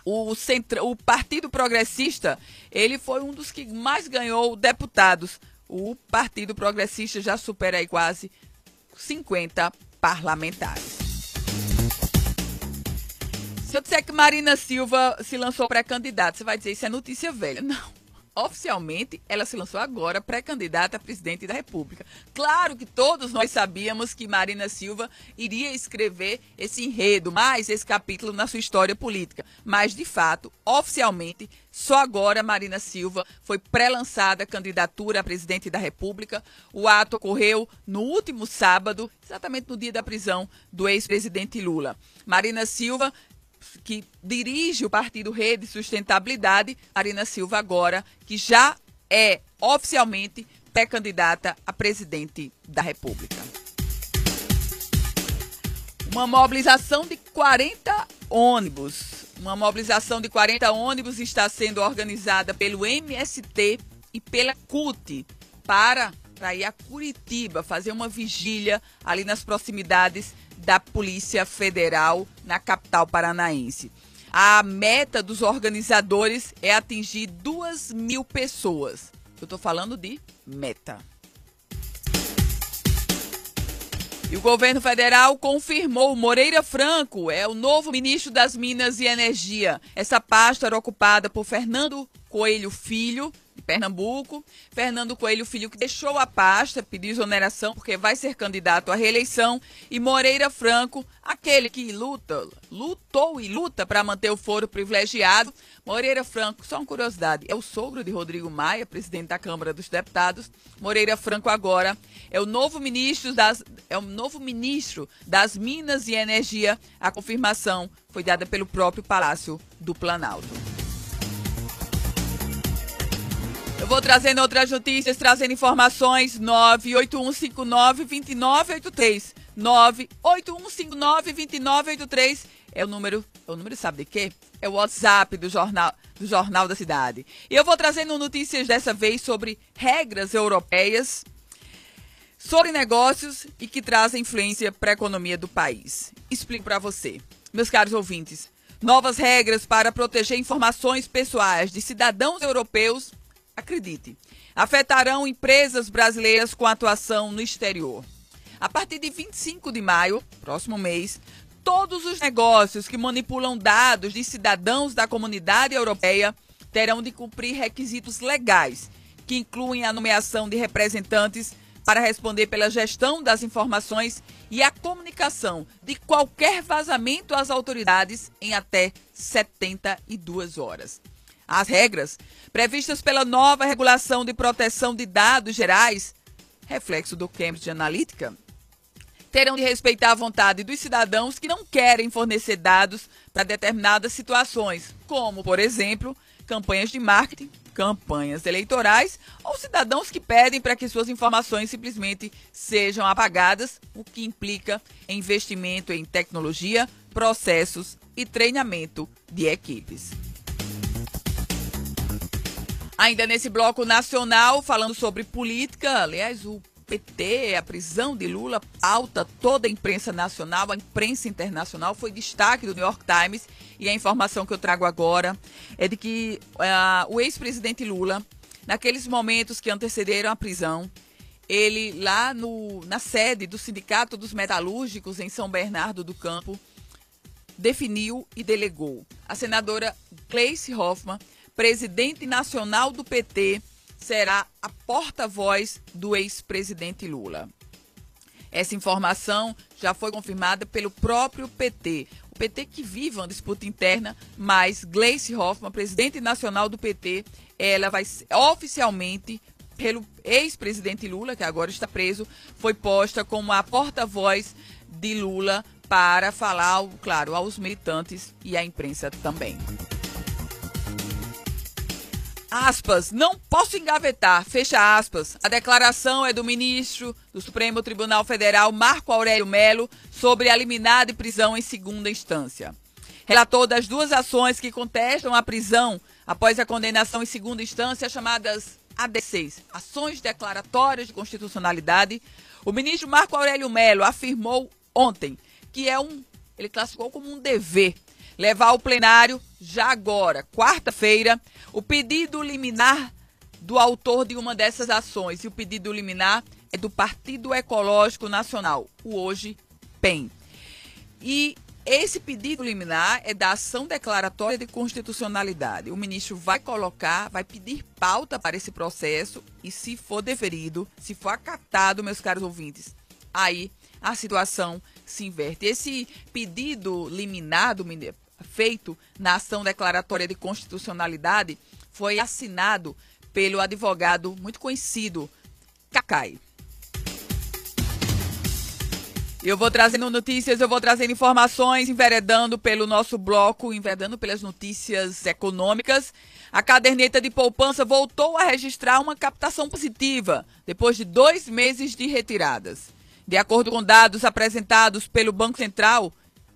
o, o Partido Progressista, ele foi um dos que mais ganhou deputados. O Partido Progressista já supera aí quase 50 parlamentares. Se eu disser que Marina Silva se lançou pré-candidata, você vai dizer isso é notícia velha. Não oficialmente, ela se lançou agora pré-candidata a presidente da República. Claro que todos nós sabíamos que Marina Silva iria escrever esse enredo, mais esse capítulo na sua história política. Mas, de fato, oficialmente, só agora Marina Silva foi pré-lançada candidatura a presidente da República. O ato ocorreu no último sábado, exatamente no dia da prisão do ex-presidente Lula. Marina Silva que dirige o partido Rede Sustentabilidade, Marina Silva agora, que já é oficialmente pré-candidata a presidente da República. Uma mobilização de 40 ônibus. Uma mobilização de 40 ônibus está sendo organizada pelo MST e pela CUT para, para ir a Curitiba fazer uma vigília ali nas proximidades da Polícia Federal na capital paranaense. A meta dos organizadores é atingir duas mil pessoas. Eu estou falando de meta. E o governo federal confirmou Moreira Franco é o novo ministro das Minas e Energia. Essa pasta era ocupada por Fernando Coelho Filho, Pernambuco. Fernando Coelho Filho, que deixou a pasta, pediu exoneração porque vai ser candidato à reeleição. E Moreira Franco, aquele que luta, lutou e luta para manter o foro privilegiado. Moreira Franco, só uma curiosidade, é o sogro de Rodrigo Maia, presidente da Câmara dos Deputados. Moreira Franco agora é o novo ministro das, é o novo ministro das Minas e Energia. A confirmação foi dada pelo próprio Palácio do Planalto. Eu vou trazendo outras notícias, trazendo informações. 981592983. 981592983 é o número, é o número sabe de quê? É o WhatsApp do jornal do Jornal da Cidade. E eu vou trazendo notícias dessa vez sobre regras europeias sobre negócios e que trazem influência para a economia do país. Explico para você. Meus caros ouvintes, novas regras para proteger informações pessoais de cidadãos europeus acredite, afetarão empresas brasileiras com atuação no exterior. A partir de 25 de maio, próximo mês, todos os negócios que manipulam dados de cidadãos da comunidade europeia terão de cumprir requisitos legais, que incluem a nomeação de representantes para responder pela gestão das informações e a comunicação de qualquer vazamento às autoridades em até 72 horas. As regras previstas pela nova regulação de proteção de dados gerais, reflexo do Cambridge Analytica, terão de respeitar a vontade dos cidadãos que não querem fornecer dados para determinadas situações, como, por exemplo, campanhas de marketing, campanhas eleitorais ou cidadãos que pedem para que suas informações simplesmente sejam apagadas, o que implica investimento em tecnologia, processos e treinamento de equipes. Ainda nesse bloco nacional, falando sobre política, aliás, o PT, a prisão de Lula, alta toda a imprensa nacional, a imprensa internacional, foi destaque do New York Times. E a informação que eu trago agora é de que uh, o ex-presidente Lula, naqueles momentos que antecederam a prisão, ele lá no, na sede do Sindicato dos Metalúrgicos em São Bernardo do Campo, definiu e delegou a senadora Gleice Hoffmann presidente nacional do PT, será a porta-voz do ex-presidente Lula. Essa informação já foi confirmada pelo próprio PT. O PT que vive uma disputa interna, mas Gleice Hoffmann, presidente nacional do PT, ela vai oficialmente pelo ex-presidente Lula, que agora está preso, foi posta como a porta-voz de Lula para falar, claro, aos militantes e à imprensa também. Aspas, não posso engavetar, fecha aspas. A declaração é do ministro do Supremo Tribunal Federal, Marco Aurélio Melo, sobre a liminar de prisão em segunda instância. Relator das duas ações que contestam a prisão após a condenação em segunda instância, chamadas AD6, Ações Declaratórias de Constitucionalidade, o ministro Marco Aurélio Melo afirmou ontem que é um, ele classificou como um dever levar ao plenário, já agora, quarta-feira, o pedido liminar do autor de uma dessas ações. E o pedido liminar é do Partido Ecológico Nacional, o hoje PEN. E esse pedido liminar é da ação declaratória de constitucionalidade. O ministro vai colocar, vai pedir pauta para esse processo e, se for deferido, se for acatado, meus caros ouvintes, aí a situação se inverte. Esse pedido liminar do feito na ação declaratória de constitucionalidade foi assinado pelo advogado muito conhecido, Cacai. Eu vou trazendo notícias, eu vou trazendo informações, enveredando pelo nosso bloco, enveredando pelas notícias econômicas. A caderneta de poupança voltou a registrar uma captação positiva depois de dois meses de retiradas. De acordo com dados apresentados pelo Banco Central,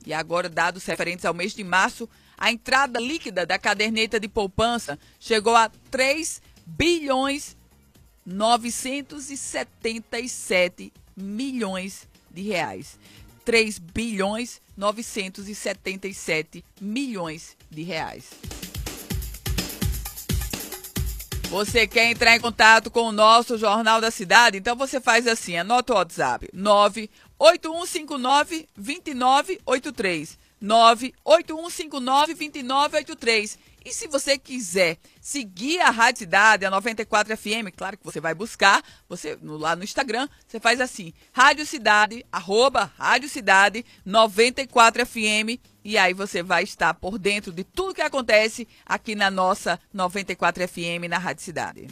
e agora, dados referentes ao mês de março, a entrada líquida da caderneta de poupança chegou a 3 bilhões 977 milhões de reais. 3 bilhões 977 milhões de reais. Você quer entrar em contato com o nosso Jornal da Cidade? Então você faz assim, anota o WhatsApp, 98159-2983. 98159-2983. E se você quiser seguir a Rádio Cidade, a 94 FM, claro que você vai buscar, você no, lá no Instagram, você faz assim, Rádio Cidade, arroba Rádio Cidade 94 FM, e aí você vai estar por dentro de tudo que acontece aqui na nossa 94 FM, na Rádio Cidade.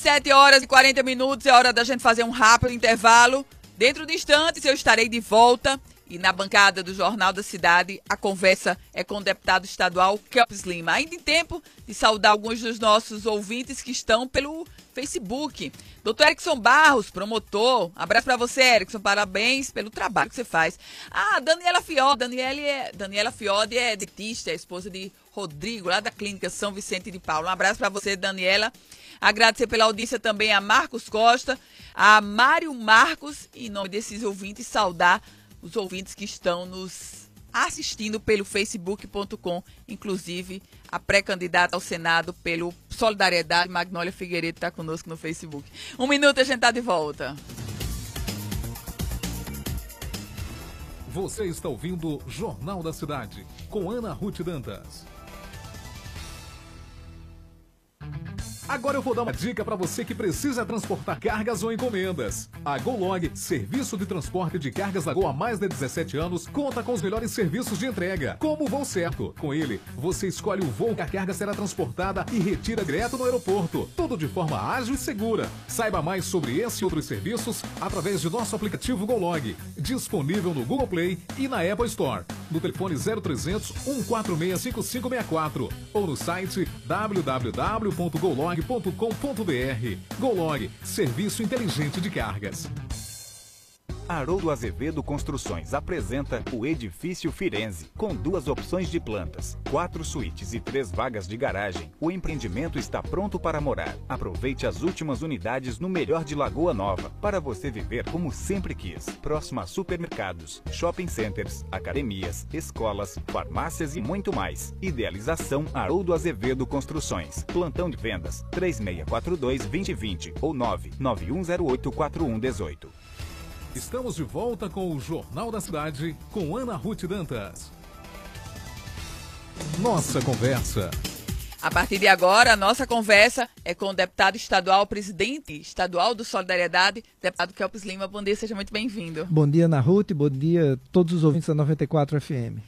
7 horas e 40 minutos, é hora da gente fazer um rápido intervalo. Dentro de instantes eu estarei de volta e na bancada do Jornal da Cidade, a conversa é com o deputado estadual Kelps Lima. Ainda em tempo de saudar alguns dos nossos ouvintes que estão pelo Facebook. Doutor Erickson Barros, promotor. Abraço para você, Erickson. Parabéns pelo trabalho que você faz. Ah, Daniela Fiode. Daniela é, Daniela Fiode é dentista, é esposa de Rodrigo, lá da Clínica São Vicente de Paulo. Um abraço para você, Daniela. Agradecer pela audiência também a Marcos Costa, a Mário Marcos, em nome desses ouvintes, saudar os ouvintes que estão nos assistindo pelo facebook.com, inclusive a pré-candidata ao Senado pelo Solidariedade, Magnólia Figueiredo está conosco no Facebook. Um minuto e a gente está de volta. Você está ouvindo Jornal da Cidade, com Ana Ruth Dantas. Agora eu vou dar uma dica para você que precisa transportar cargas ou encomendas. A GoLog, serviço de transporte de cargas da Gol há mais de 17 anos, conta com os melhores serviços de entrega, como o voo certo. Com ele, você escolhe o voo que a carga será transportada e retira direto no aeroporto. Tudo de forma ágil e segura. Saiba mais sobre esse e outros serviços através de nosso aplicativo GoLog, disponível no Google Play e na Apple Store. No telefone 0300 146 5564 ou no site www.golog golog.com.br. Golog, serviço inteligente de cargas. Haroldo Azevedo Construções apresenta o Edifício Firenze, com duas opções de plantas, quatro suítes e três vagas de garagem. O empreendimento está pronto para morar. Aproveite as últimas unidades no melhor de Lagoa Nova, para você viver como sempre quis. Próximo a supermercados, shopping centers, academias, escolas, farmácias e muito mais. Idealização Haroldo Azevedo Construções. Plantão de vendas 3642 2020 ou 99108 4118. Estamos de volta com o Jornal da Cidade com Ana Ruth Dantas. Nossa conversa. A partir de agora, a nossa conversa é com o deputado estadual, presidente estadual do Solidariedade, deputado Kelps Lima. Bom dia, seja muito bem-vindo. Bom dia, Ana Ruth. Bom dia a todos os ouvintes da 94 FM.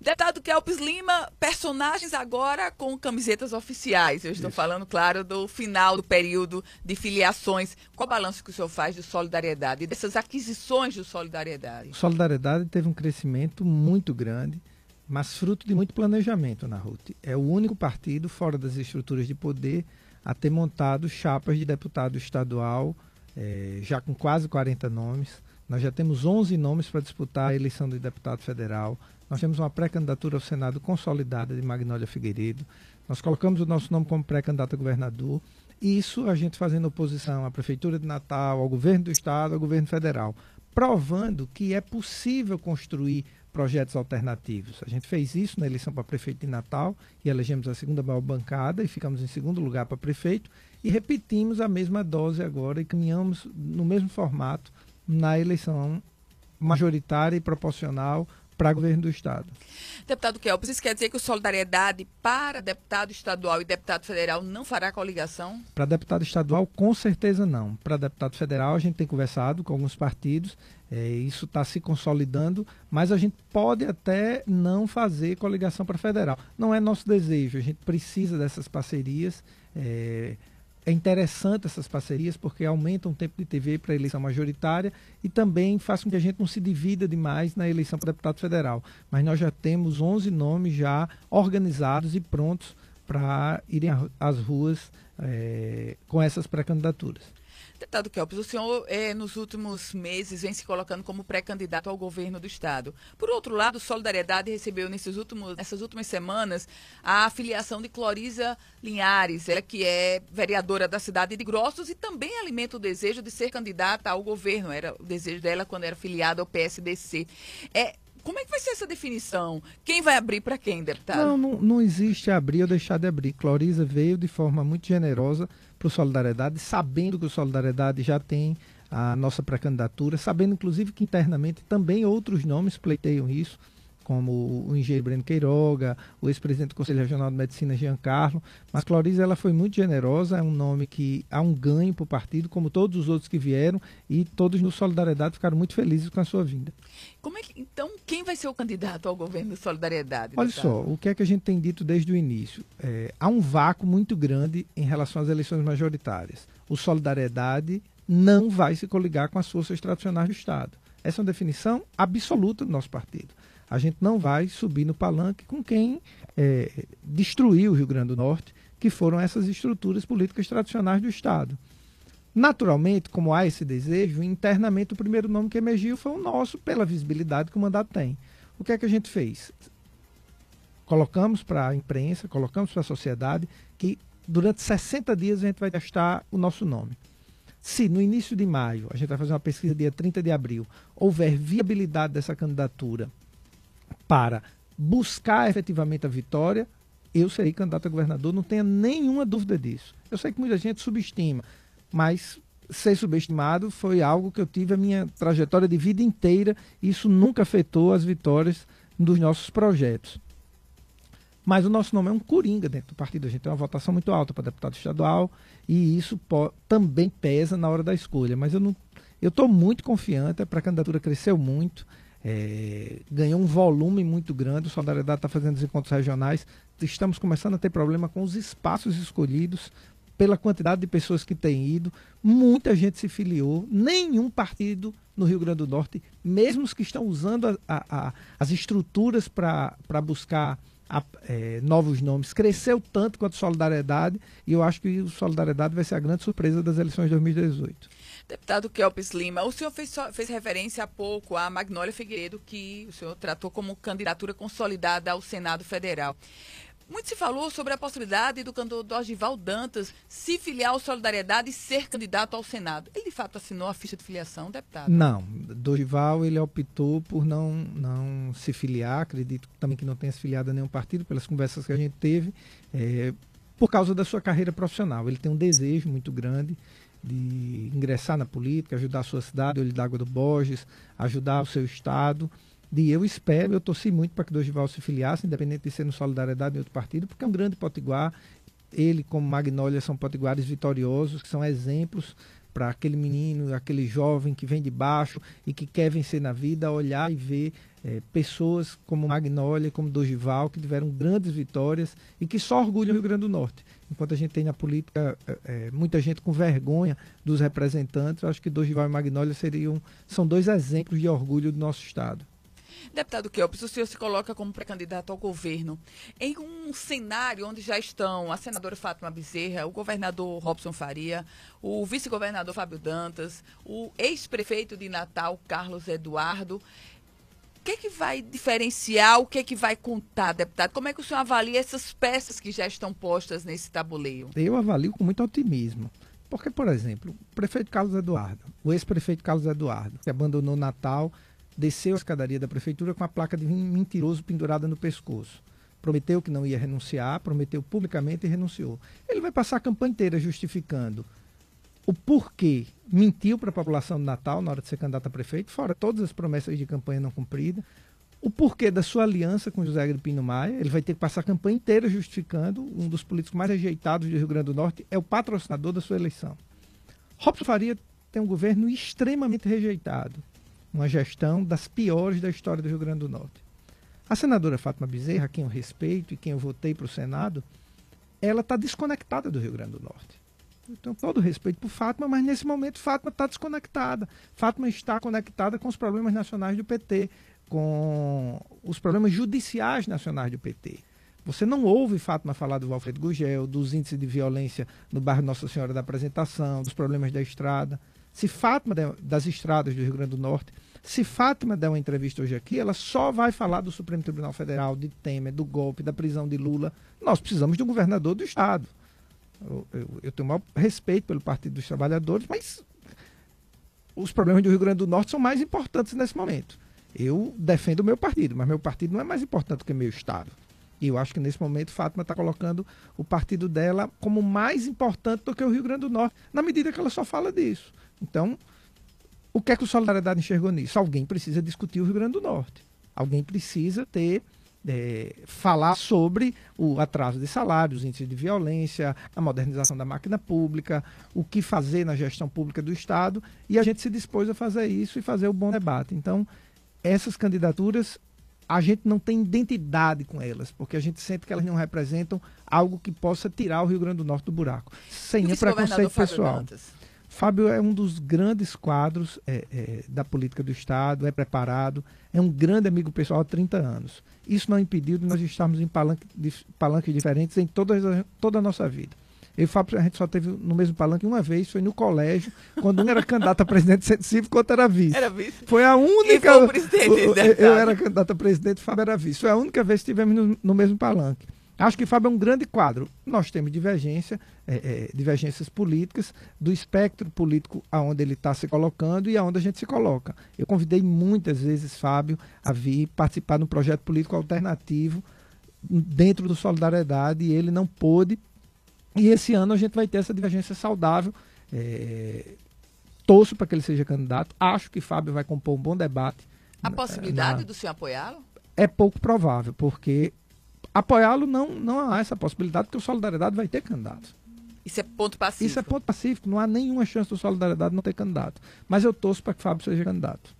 Deputado Kelps Lima, personagens agora com camisetas oficiais. Eu estou Isso. falando, claro, do final do período de filiações. Qual o balanço que o senhor faz de solidariedade dessas aquisições de solidariedade? Solidariedade teve um crescimento muito grande, mas fruto de muito planejamento na RUT. É o único partido fora das estruturas de poder a ter montado chapas de deputado estadual, é, já com quase 40 nomes. Nós já temos 11 nomes para disputar a eleição de deputado federal. Nós temos uma pré-candidatura ao Senado consolidada de Magnólia Figueiredo. Nós colocamos o nosso nome como pré-candidato a governador. Isso a gente fazendo oposição à Prefeitura de Natal, ao governo do Estado, ao governo federal, provando que é possível construir projetos alternativos. A gente fez isso na eleição para prefeito de Natal e elegemos a segunda maior bancada e ficamos em segundo lugar para prefeito e repetimos a mesma dose agora e caminhamos no mesmo formato na eleição majoritária e proporcional para governo do Estado. Deputado Kelps, isso quer dizer que o Solidariedade para deputado estadual e deputado federal não fará coligação? Para deputado estadual, com certeza não. Para deputado federal, a gente tem conversado com alguns partidos, é, isso está se consolidando, mas a gente pode até não fazer coligação para federal. Não é nosso desejo, a gente precisa dessas parcerias. É, é interessante essas parcerias porque aumentam o tempo de TV para a eleição majoritária e também faz com que a gente não se divida demais na eleição para deputado federal. Mas nós já temos 11 nomes já organizados e prontos para irem às ruas é, com essas pré-candidaturas. Deputado Kelps, o senhor, é, nos últimos meses, vem se colocando como pré-candidato ao governo do Estado. Por outro lado, Solidariedade recebeu nesses últimos, nessas últimas semanas a afiliação de Clorisa Linhares, ela que é vereadora da cidade de Grossos e também alimenta o desejo de ser candidata ao governo. Era o desejo dela quando era filiada ao PSDC. É, como é que vai ser essa definição? Quem vai abrir para quem, deputado? Não, não, não existe abrir ou deixar de abrir. Clorisa veio de forma muito generosa para o Solidariedade, sabendo que o Solidariedade já tem a nossa pré-candidatura, sabendo inclusive que internamente também outros nomes pleiteiam isso, como o engenheiro Breno Queiroga, o ex-presidente do Conselho Regional de Medicina, Giancarlo. Mas Cloriza ela foi muito generosa, é um nome que há um ganho para o partido, como todos os outros que vieram, e todos no Solidariedade ficaram muito felizes com a sua vinda. Como é que, então, quem vai ser o candidato ao governo de Solidariedade? Olha só, o que é que a gente tem dito desde o início? É, há um vácuo muito grande em relação às eleições majoritárias. O Solidariedade não vai se coligar com as forças tradicionais do Estado. Essa é uma definição absoluta do nosso partido. A gente não vai subir no palanque com quem é, destruiu o Rio Grande do Norte, que foram essas estruturas políticas tradicionais do Estado. Naturalmente, como há esse desejo, internamente o primeiro nome que emergiu foi o nosso, pela visibilidade que o mandato tem. O que é que a gente fez? Colocamos para a imprensa, colocamos para a sociedade que durante 60 dias a gente vai testar o nosso nome. Se no início de maio, a gente vai fazer uma pesquisa dia 30 de abril, houver viabilidade dessa candidatura para buscar efetivamente a vitória, eu serei candidato a governador, não tenha nenhuma dúvida disso. Eu sei que muita gente subestima, mas ser subestimado foi algo que eu tive a minha trajetória de vida inteira, e isso nunca afetou as vitórias dos nossos projetos. Mas o nosso nome é um coringa dentro do partido. A gente tem uma votação muito alta para deputado estadual e isso também pesa na hora da escolha. Mas eu não, eu estou muito confiante. A pré-candidatura cresceu muito é, ganhou um volume muito grande. O Solidariedade está fazendo os encontros regionais. Estamos começando a ter problema com os espaços escolhidos pela quantidade de pessoas que têm ido. Muita gente se filiou. Nenhum partido no Rio Grande do Norte, mesmo os que estão usando a, a, a, as estruturas para buscar é, novos nomes, cresceu tanto quanto Solidariedade. E eu acho que o Solidariedade vai ser a grande surpresa das eleições de 2018. Deputado Kelpis Lima, o senhor fez, fez referência há pouco à Magnólia Figueiredo, que o senhor tratou como candidatura consolidada ao Senado Federal. Muito se falou sobre a possibilidade do candidato Dorival Dantas se filiar ao Solidariedade e ser candidato ao Senado. Ele, de fato, assinou a ficha de filiação, deputado? Não. Dorival, ele optou por não, não se filiar. Acredito também que não tenha se filiado a nenhum partido, pelas conversas que a gente teve, é, por causa da sua carreira profissional. Ele tem um desejo muito grande de ingressar na política, ajudar a sua cidade, Olho d'Água do Borges, ajudar o seu estado. E eu espero, eu torci muito para que Dorival se filiasse, independente de ser no Solidariedade em outro partido, porque é um grande potiguar. Ele, como Magnólia, são potiguares vitoriosos, que são exemplos para aquele menino, aquele jovem que vem de baixo e que quer vencer na vida, olhar e ver é, pessoas como Magnólia, como Dorival, que tiveram grandes vitórias e que só orgulham o Rio Grande do Norte. Enquanto a gente tem na política é, é muita gente com vergonha dos representantes, acho que Dorival e Magnólia seriam, são dois exemplos de orgulho do nosso Estado. Deputado Kelps, o senhor se coloca como pré-candidato ao governo em um cenário onde já estão a senadora Fátima Bezerra, o governador Robson Faria, o vice-governador Fábio Dantas, o ex-prefeito de Natal, Carlos Eduardo que, que vai diferenciar, o que, que vai contar, deputado? Como é que o senhor avalia essas peças que já estão postas nesse tabuleiro? Eu avalio com muito otimismo. Porque, por exemplo, o prefeito Carlos Eduardo, o ex-prefeito Carlos Eduardo, que abandonou Natal, desceu a escadaria da prefeitura com a placa de mentiroso pendurada no pescoço. Prometeu que não ia renunciar, prometeu publicamente e renunciou. Ele vai passar a campanha inteira justificando o porquê mentiu para a população do Natal na hora de ser candidato a prefeito, fora todas as promessas de campanha não cumpridas, o porquê da sua aliança com José Agripino Maia, ele vai ter que passar a campanha inteira justificando, um dos políticos mais rejeitados do Rio Grande do Norte é o patrocinador da sua eleição. Robson Faria tem um governo extremamente rejeitado, uma gestão das piores da história do Rio Grande do Norte. A senadora Fátima Bezerra, a quem eu respeito e quem eu votei para o Senado, ela está desconectada do Rio Grande do Norte. Tenho todo respeito por Fátima, mas nesse momento Fátima está desconectada. Fátima está conectada com os problemas nacionais do PT, com os problemas judiciais nacionais do PT. Você não ouve Fátima falar do Alfredo Gugel, dos índices de violência no bairro Nossa Senhora da Apresentação, dos problemas da estrada. Se Fátima, das estradas do Rio Grande do Norte, se Fátima der uma entrevista hoje aqui, ela só vai falar do Supremo Tribunal Federal, de Temer, do golpe, da prisão de Lula. Nós precisamos de um governador do Estado. Eu, eu, tenho o maior respeito pelo Partido dos Trabalhadores, mas os problemas do Rio Grande do Norte são mais importantes nesse momento. Eu defendo o meu partido, mas meu partido não é mais importante que o meu Estado. E eu acho que nesse momento Fátima está colocando o partido dela como mais importante do que o Rio Grande do Norte, na medida que ela só fala disso. Então, o que é que o Solidariedade enxergou nisso? Alguém precisa discutir o Rio Grande do Norte. Alguém precisa ter é, falar sobre o atraso de salários, índice de violência, a modernização da máquina pública, o que fazer na gestão pública do Estado, e a gente se dispôs a fazer isso e fazer o bom debate. Então, essas candidaturas, a gente não tem identidade com elas, porque a gente sente que elas não representam algo que possa tirar o Rio Grande do Norte do buraco, sem o preconceito pessoal. Fábio é um dos grandes quadros é, é, da política do Estado, é preparado, é um grande amigo pessoal há 30 anos. Isso não impediu de nós estarmos em palanque, palanques diferentes em toda, toda a nossa vida. Eu e o Fábio, a gente só teve no mesmo palanque uma vez, foi no colégio, quando um era candidato a presidente do centro cívico, outro era vice. Era vice. Foi a única. Foi o presidente, eu, eu era candidato a presidente, o Fábio era vice. Foi a única vez que estivemos no, no mesmo palanque. Acho que Fábio é um grande quadro. Nós temos divergência, é, é, divergências políticas do espectro político aonde ele está se colocando e aonde a gente se coloca. Eu convidei muitas vezes Fábio a vir participar de um projeto político alternativo dentro do Solidariedade e ele não pôde. E esse ano a gente vai ter essa divergência saudável. É, torço para que ele seja candidato. Acho que Fábio vai compor um bom debate. A possibilidade na... do senhor apoiá-lo? É pouco provável, porque apoiá-lo não, não há essa possibilidade, porque o Solidariedade vai ter candidato. Isso é ponto pacífico. Isso é ponto pacífico, não há nenhuma chance do Solidariedade não ter candidato. Mas eu torço para que Fábio seja candidato.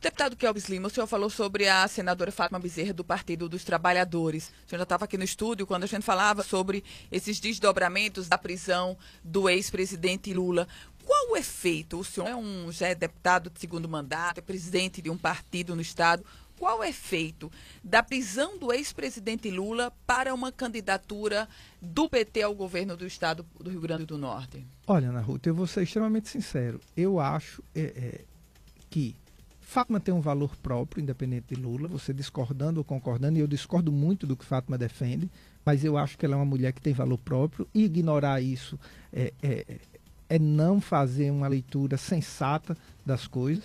Deputado Kelvis Lima, o senhor falou sobre a senadora Fátima Bezerra do Partido dos Trabalhadores. O senhor já estava aqui no estúdio quando a gente falava sobre esses desdobramentos da prisão do ex-presidente Lula. Qual o efeito? O senhor é um, já é deputado de segundo mandato, é presidente de um partido no Estado qual o efeito da prisão do ex-presidente Lula para uma candidatura do PT ao governo do estado do Rio Grande do Norte? Olha, Ana Ruth, eu vou ser extremamente sincero. Eu acho é, é, que Fátima tem um valor próprio, independente de Lula, você discordando ou concordando, e eu discordo muito do que Fátima defende, mas eu acho que ela é uma mulher que tem valor próprio, e ignorar isso é, é, é não fazer uma leitura sensata das coisas.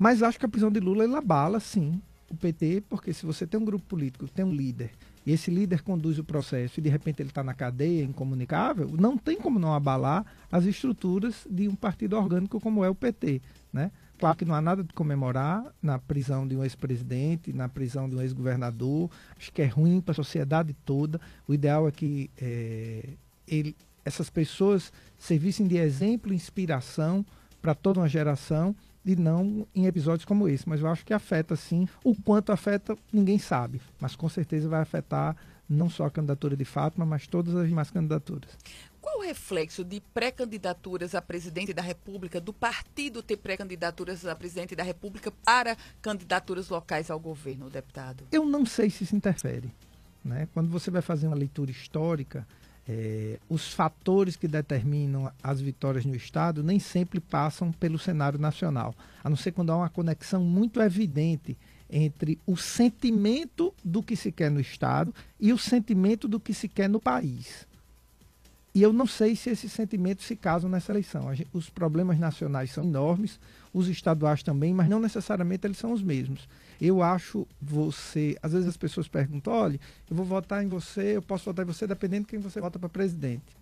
Mas acho que a prisão de Lula ele abala, sim, o PT, porque se você tem um grupo político, tem um líder, e esse líder conduz o processo e de repente ele está na cadeia, incomunicável, não tem como não abalar as estruturas de um partido orgânico como é o PT. Né? Claro que não há nada de comemorar na prisão de um ex-presidente, na prisão de um ex-governador. Acho que é ruim para a sociedade toda. O ideal é que é, ele, essas pessoas servissem de exemplo e inspiração para toda uma geração e não em episódios como esse. Mas eu acho que afeta sim. O quanto afeta, ninguém sabe. Mas com certeza vai afetar não só a candidatura de Fátima, mas todas as demais candidaturas. Qual o reflexo de pré-candidaturas a presidente da República, do partido ter pré-candidaturas a presidente da República para candidaturas locais ao governo, deputado? Eu não sei se isso interfere. Né? Quando você vai fazer uma leitura histórica, é, os fatores que determinam as vitórias no Estado nem sempre passam pelo cenário nacional, a não ser quando há uma conexão muito evidente entre o sentimento do que se quer no Estado e o sentimento do que se quer no país. E eu não sei se esses sentimentos se casam nessa eleição. Os problemas nacionais são enormes, os estaduais também, mas não necessariamente eles são os mesmos. Eu acho você. Às vezes as pessoas perguntam: olha, eu vou votar em você, eu posso votar em você dependendo de quem você vota para presidente.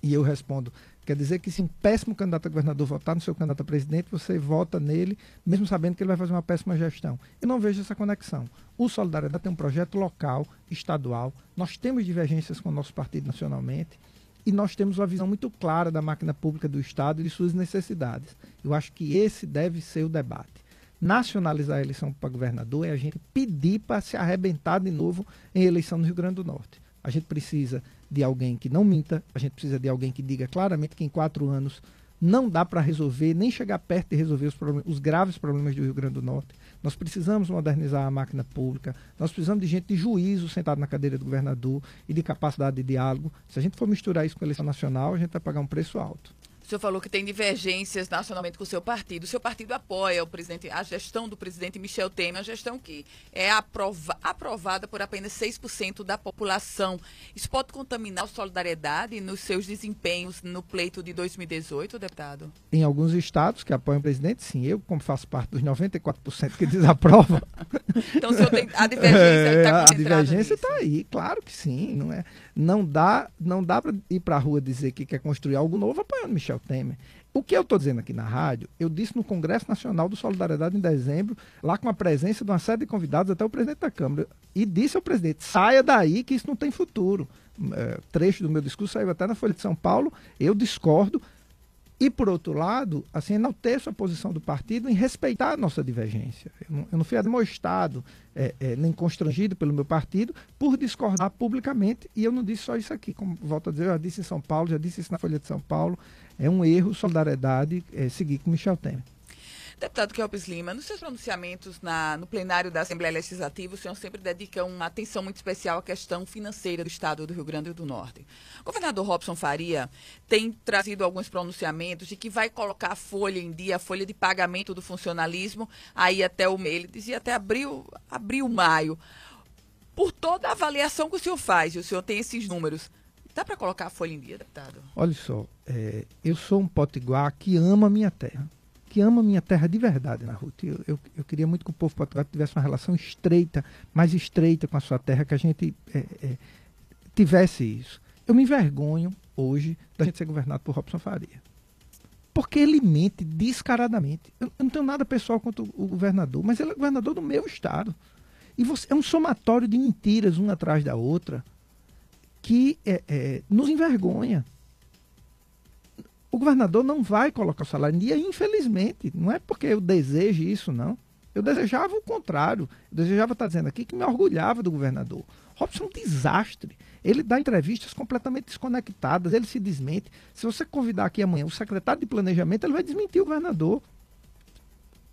E eu respondo: quer dizer que se um péssimo candidato a governador votar no seu candidato a presidente, você vota nele, mesmo sabendo que ele vai fazer uma péssima gestão. Eu não vejo essa conexão. O Solidariedade tem um projeto local, estadual, nós temos divergências com o nosso partido nacionalmente e nós temos uma visão muito clara da máquina pública do Estado e de suas necessidades. Eu acho que esse deve ser o debate nacionalizar a eleição para governador é a gente pedir para se arrebentar de novo em eleição no Rio Grande do Norte. A gente precisa de alguém que não minta, a gente precisa de alguém que diga claramente que em quatro anos não dá para resolver, nem chegar perto de resolver os, os, graves problemas do Rio Grande do Norte. Nós precisamos modernizar a máquina pública, nós precisamos de gente de juízo sentado na cadeira do governador e de capacidade de diálogo. Se a gente for misturar isso com a eleição nacional, a gente vai pagar um preço alto. O senhor falou que tem divergências nacionalmente com o seu partido. O seu partido apoia o presidente, a gestão do presidente Michel Temer, uma gestão que é aprova, aprovada por apenas 6% da população. Isso pode contaminar a solidariedade nos seus desempenhos no pleito de 2018, deputado? Em alguns estados que apoiam o presidente, sim. Eu, como faço parte dos 94% que desaprovam. então, o senhor tem a divergência está é, A divergência está aí, claro que sim. Não, é, não dá, não dá para ir para a rua dizer que quer construir algo novo apoiando Michel Temer. O que eu estou dizendo aqui na rádio, eu disse no Congresso Nacional do Solidariedade em dezembro, lá com a presença de uma série de convidados, até o presidente da Câmara, e disse ao presidente: saia daí que isso não tem futuro. É, trecho do meu discurso saiu até na Folha de São Paulo, eu discordo. E, por outro lado, assim, enalteço a posição do partido em respeitar a nossa divergência. Eu não, eu não fui admoestado, é, é, nem constrangido pelo meu partido por discordar publicamente. E eu não disse só isso aqui, como volto a dizer, eu já disse em São Paulo, já disse isso na Folha de São Paulo. É um erro, solidariedade, é, seguir com Michel Temer. Deputado Kelpis Lima, nos seus pronunciamentos na, no plenário da Assembleia Legislativa, o senhor sempre dedica uma atenção muito especial à questão financeira do Estado do Rio Grande do Norte. O governador Robson Faria tem trazido alguns pronunciamentos de que vai colocar a folha em dia, a folha de pagamento do funcionalismo, aí até o ele dizia até abril, abril, maio. Por toda a avaliação que o senhor faz, e o senhor tem esses números, dá para colocar a folha em dia, deputado? Olha só, é, eu sou um potiguar que ama a minha terra que ama minha terra de verdade, na Ruth. Eu, eu, eu, queria muito que o povo potiguar tivesse uma relação estreita, mais estreita com a sua terra, que a gente é, é, tivesse isso. Eu me envergonho hoje da gente ser governado por Robson Faria. Porque ele mente descaradamente. Eu, eu não tenho nada pessoal contra o, governador, mas ele é governador do meu estado. E você, é um somatório de mentiras, uma atrás da outra, que é, é, nos envergonha governador não vai colocar o salário em dia, infelizmente. Não é porque eu desejo isso, não. Eu desejava o contrário. Eu desejava estar dizendo aqui que me orgulhava do governador. Robson é um desastre. Ele dá entrevistas completamente desconectadas, ele se desmente. Se você convidar aqui amanhã o secretário de planejamento, ele vai desmentir o governador.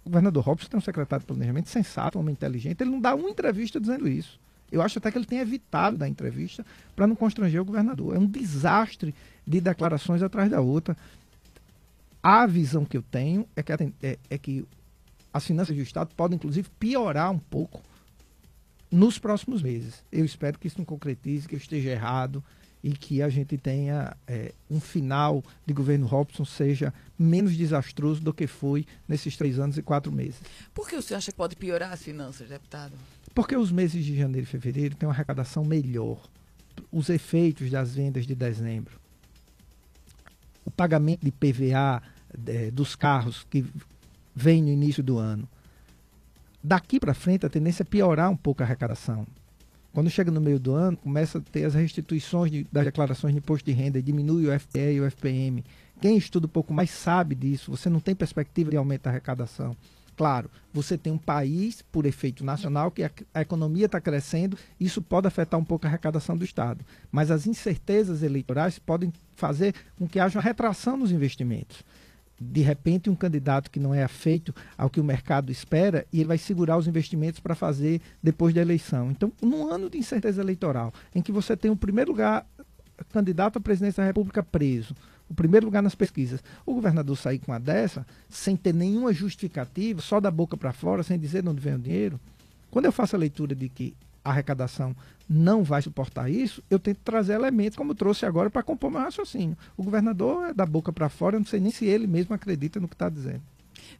O governador Robson tem um secretário de planejamento sensato, um homem inteligente, ele não dá uma entrevista dizendo isso. Eu acho até que ele tem evitado da entrevista para não constranger o governador. É um desastre de declarações atrás da outra. A visão que eu tenho é que, é, é que as finanças do Estado podem, inclusive, piorar um pouco nos próximos meses. Eu espero que isso não concretize, que eu esteja errado e que a gente tenha é, um final de governo Robson seja menos desastroso do que foi nesses três anos e quatro meses. Por que o senhor acha que pode piorar as finanças, deputado? Porque os meses de janeiro e fevereiro têm uma arrecadação melhor. Os efeitos das vendas de dezembro, o pagamento de PVA é, dos carros que vem no início do ano. Daqui para frente, a tendência é piorar um pouco a arrecadação. Quando chega no meio do ano, começa a ter as restituições de, das declarações de imposto de renda, diminui o FPE e o FPM. Quem estuda um pouco mais sabe disso. Você não tem perspectiva de aumento da arrecadação. Claro, você tem um país, por efeito nacional, que a, a economia está crescendo, isso pode afetar um pouco a arrecadação do Estado. Mas as incertezas eleitorais podem fazer com que haja uma retração nos investimentos. De repente, um candidato que não é afeito ao que o mercado espera, e ele vai segurar os investimentos para fazer depois da eleição. Então, num ano de incerteza eleitoral, em que você tem o primeiro lugar candidato à presidência da República preso, o primeiro lugar nas pesquisas. O governador sair com uma dessa, sem ter nenhuma justificativa, só da boca para fora, sem dizer de onde vem o dinheiro. Quando eu faço a leitura de que a arrecadação não vai suportar isso, eu tento trazer elementos, como trouxe agora, para compor meu raciocínio. O governador é da boca para fora, eu não sei nem se ele mesmo acredita no que está dizendo.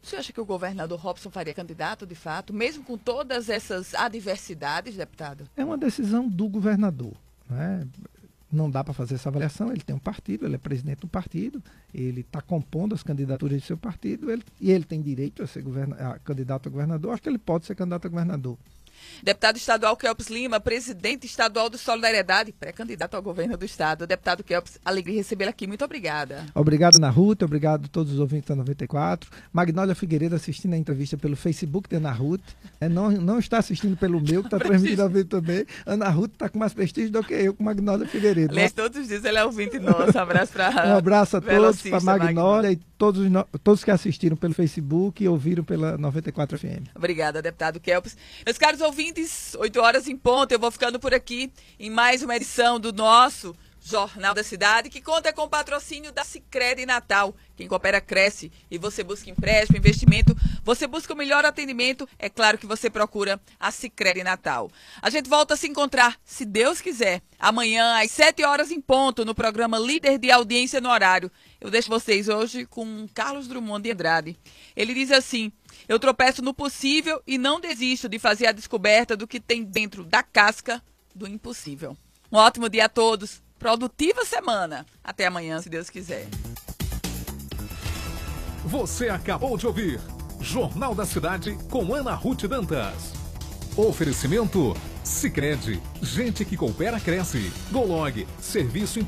Você acha que o governador Robson faria candidato, de fato, mesmo com todas essas adversidades, deputado? É uma decisão do governador. Né? Não dá para fazer essa avaliação. Ele tem um partido, ele é presidente do partido, ele está compondo as candidaturas do seu partido ele, e ele tem direito a ser a candidato a governador. Acho que ele pode ser candidato a governador. Deputado estadual Kelps Lima, presidente estadual do Solidariedade, pré-candidato ao governo do estado. Deputado Kelps, alegria recebê-lo aqui. Muito obrigada. Obrigado, Ana Ruth. Obrigado a todos os ouvintes da 94. Magnólia Figueiredo assistindo a entrevista pelo Facebook de Ana Ruth. É, não, não está assistindo pelo meu, que está transmitindo ao vivo também. Ana Ruth está com mais prestígio do que eu com Magnólia Figueiredo. Aliás, todos os dias ele é ouvinte nosso. Um abraço para Um abraço a todos, para Magnólia e todos, todos que assistiram pelo Facebook e ouviram pela 94 FM. Obrigada, deputado Kelps. Meus caros ouvintes, 8 horas em ponto, eu vou ficando por aqui em mais uma edição do nosso Jornal da Cidade, que conta com patrocínio da Sicredi Natal. Quem coopera cresce e você busca empréstimo, investimento, você busca o melhor atendimento, é claro que você procura a Sicredi Natal. A gente volta a se encontrar, se Deus quiser, amanhã às 7 horas em ponto no programa Líder de Audiência no Horário. Eu deixo vocês hoje com Carlos Drummond de Andrade. Ele diz assim: "Eu tropeço no possível e não desisto de fazer a descoberta do que tem dentro da casca do impossível." Um ótimo dia a todos produtiva semana. Até amanhã, se Deus quiser. Você acabou de ouvir Jornal da Cidade com Ana Ruth Dantas. Oferecimento Sicredi, gente que coopera cresce. Golog, serviço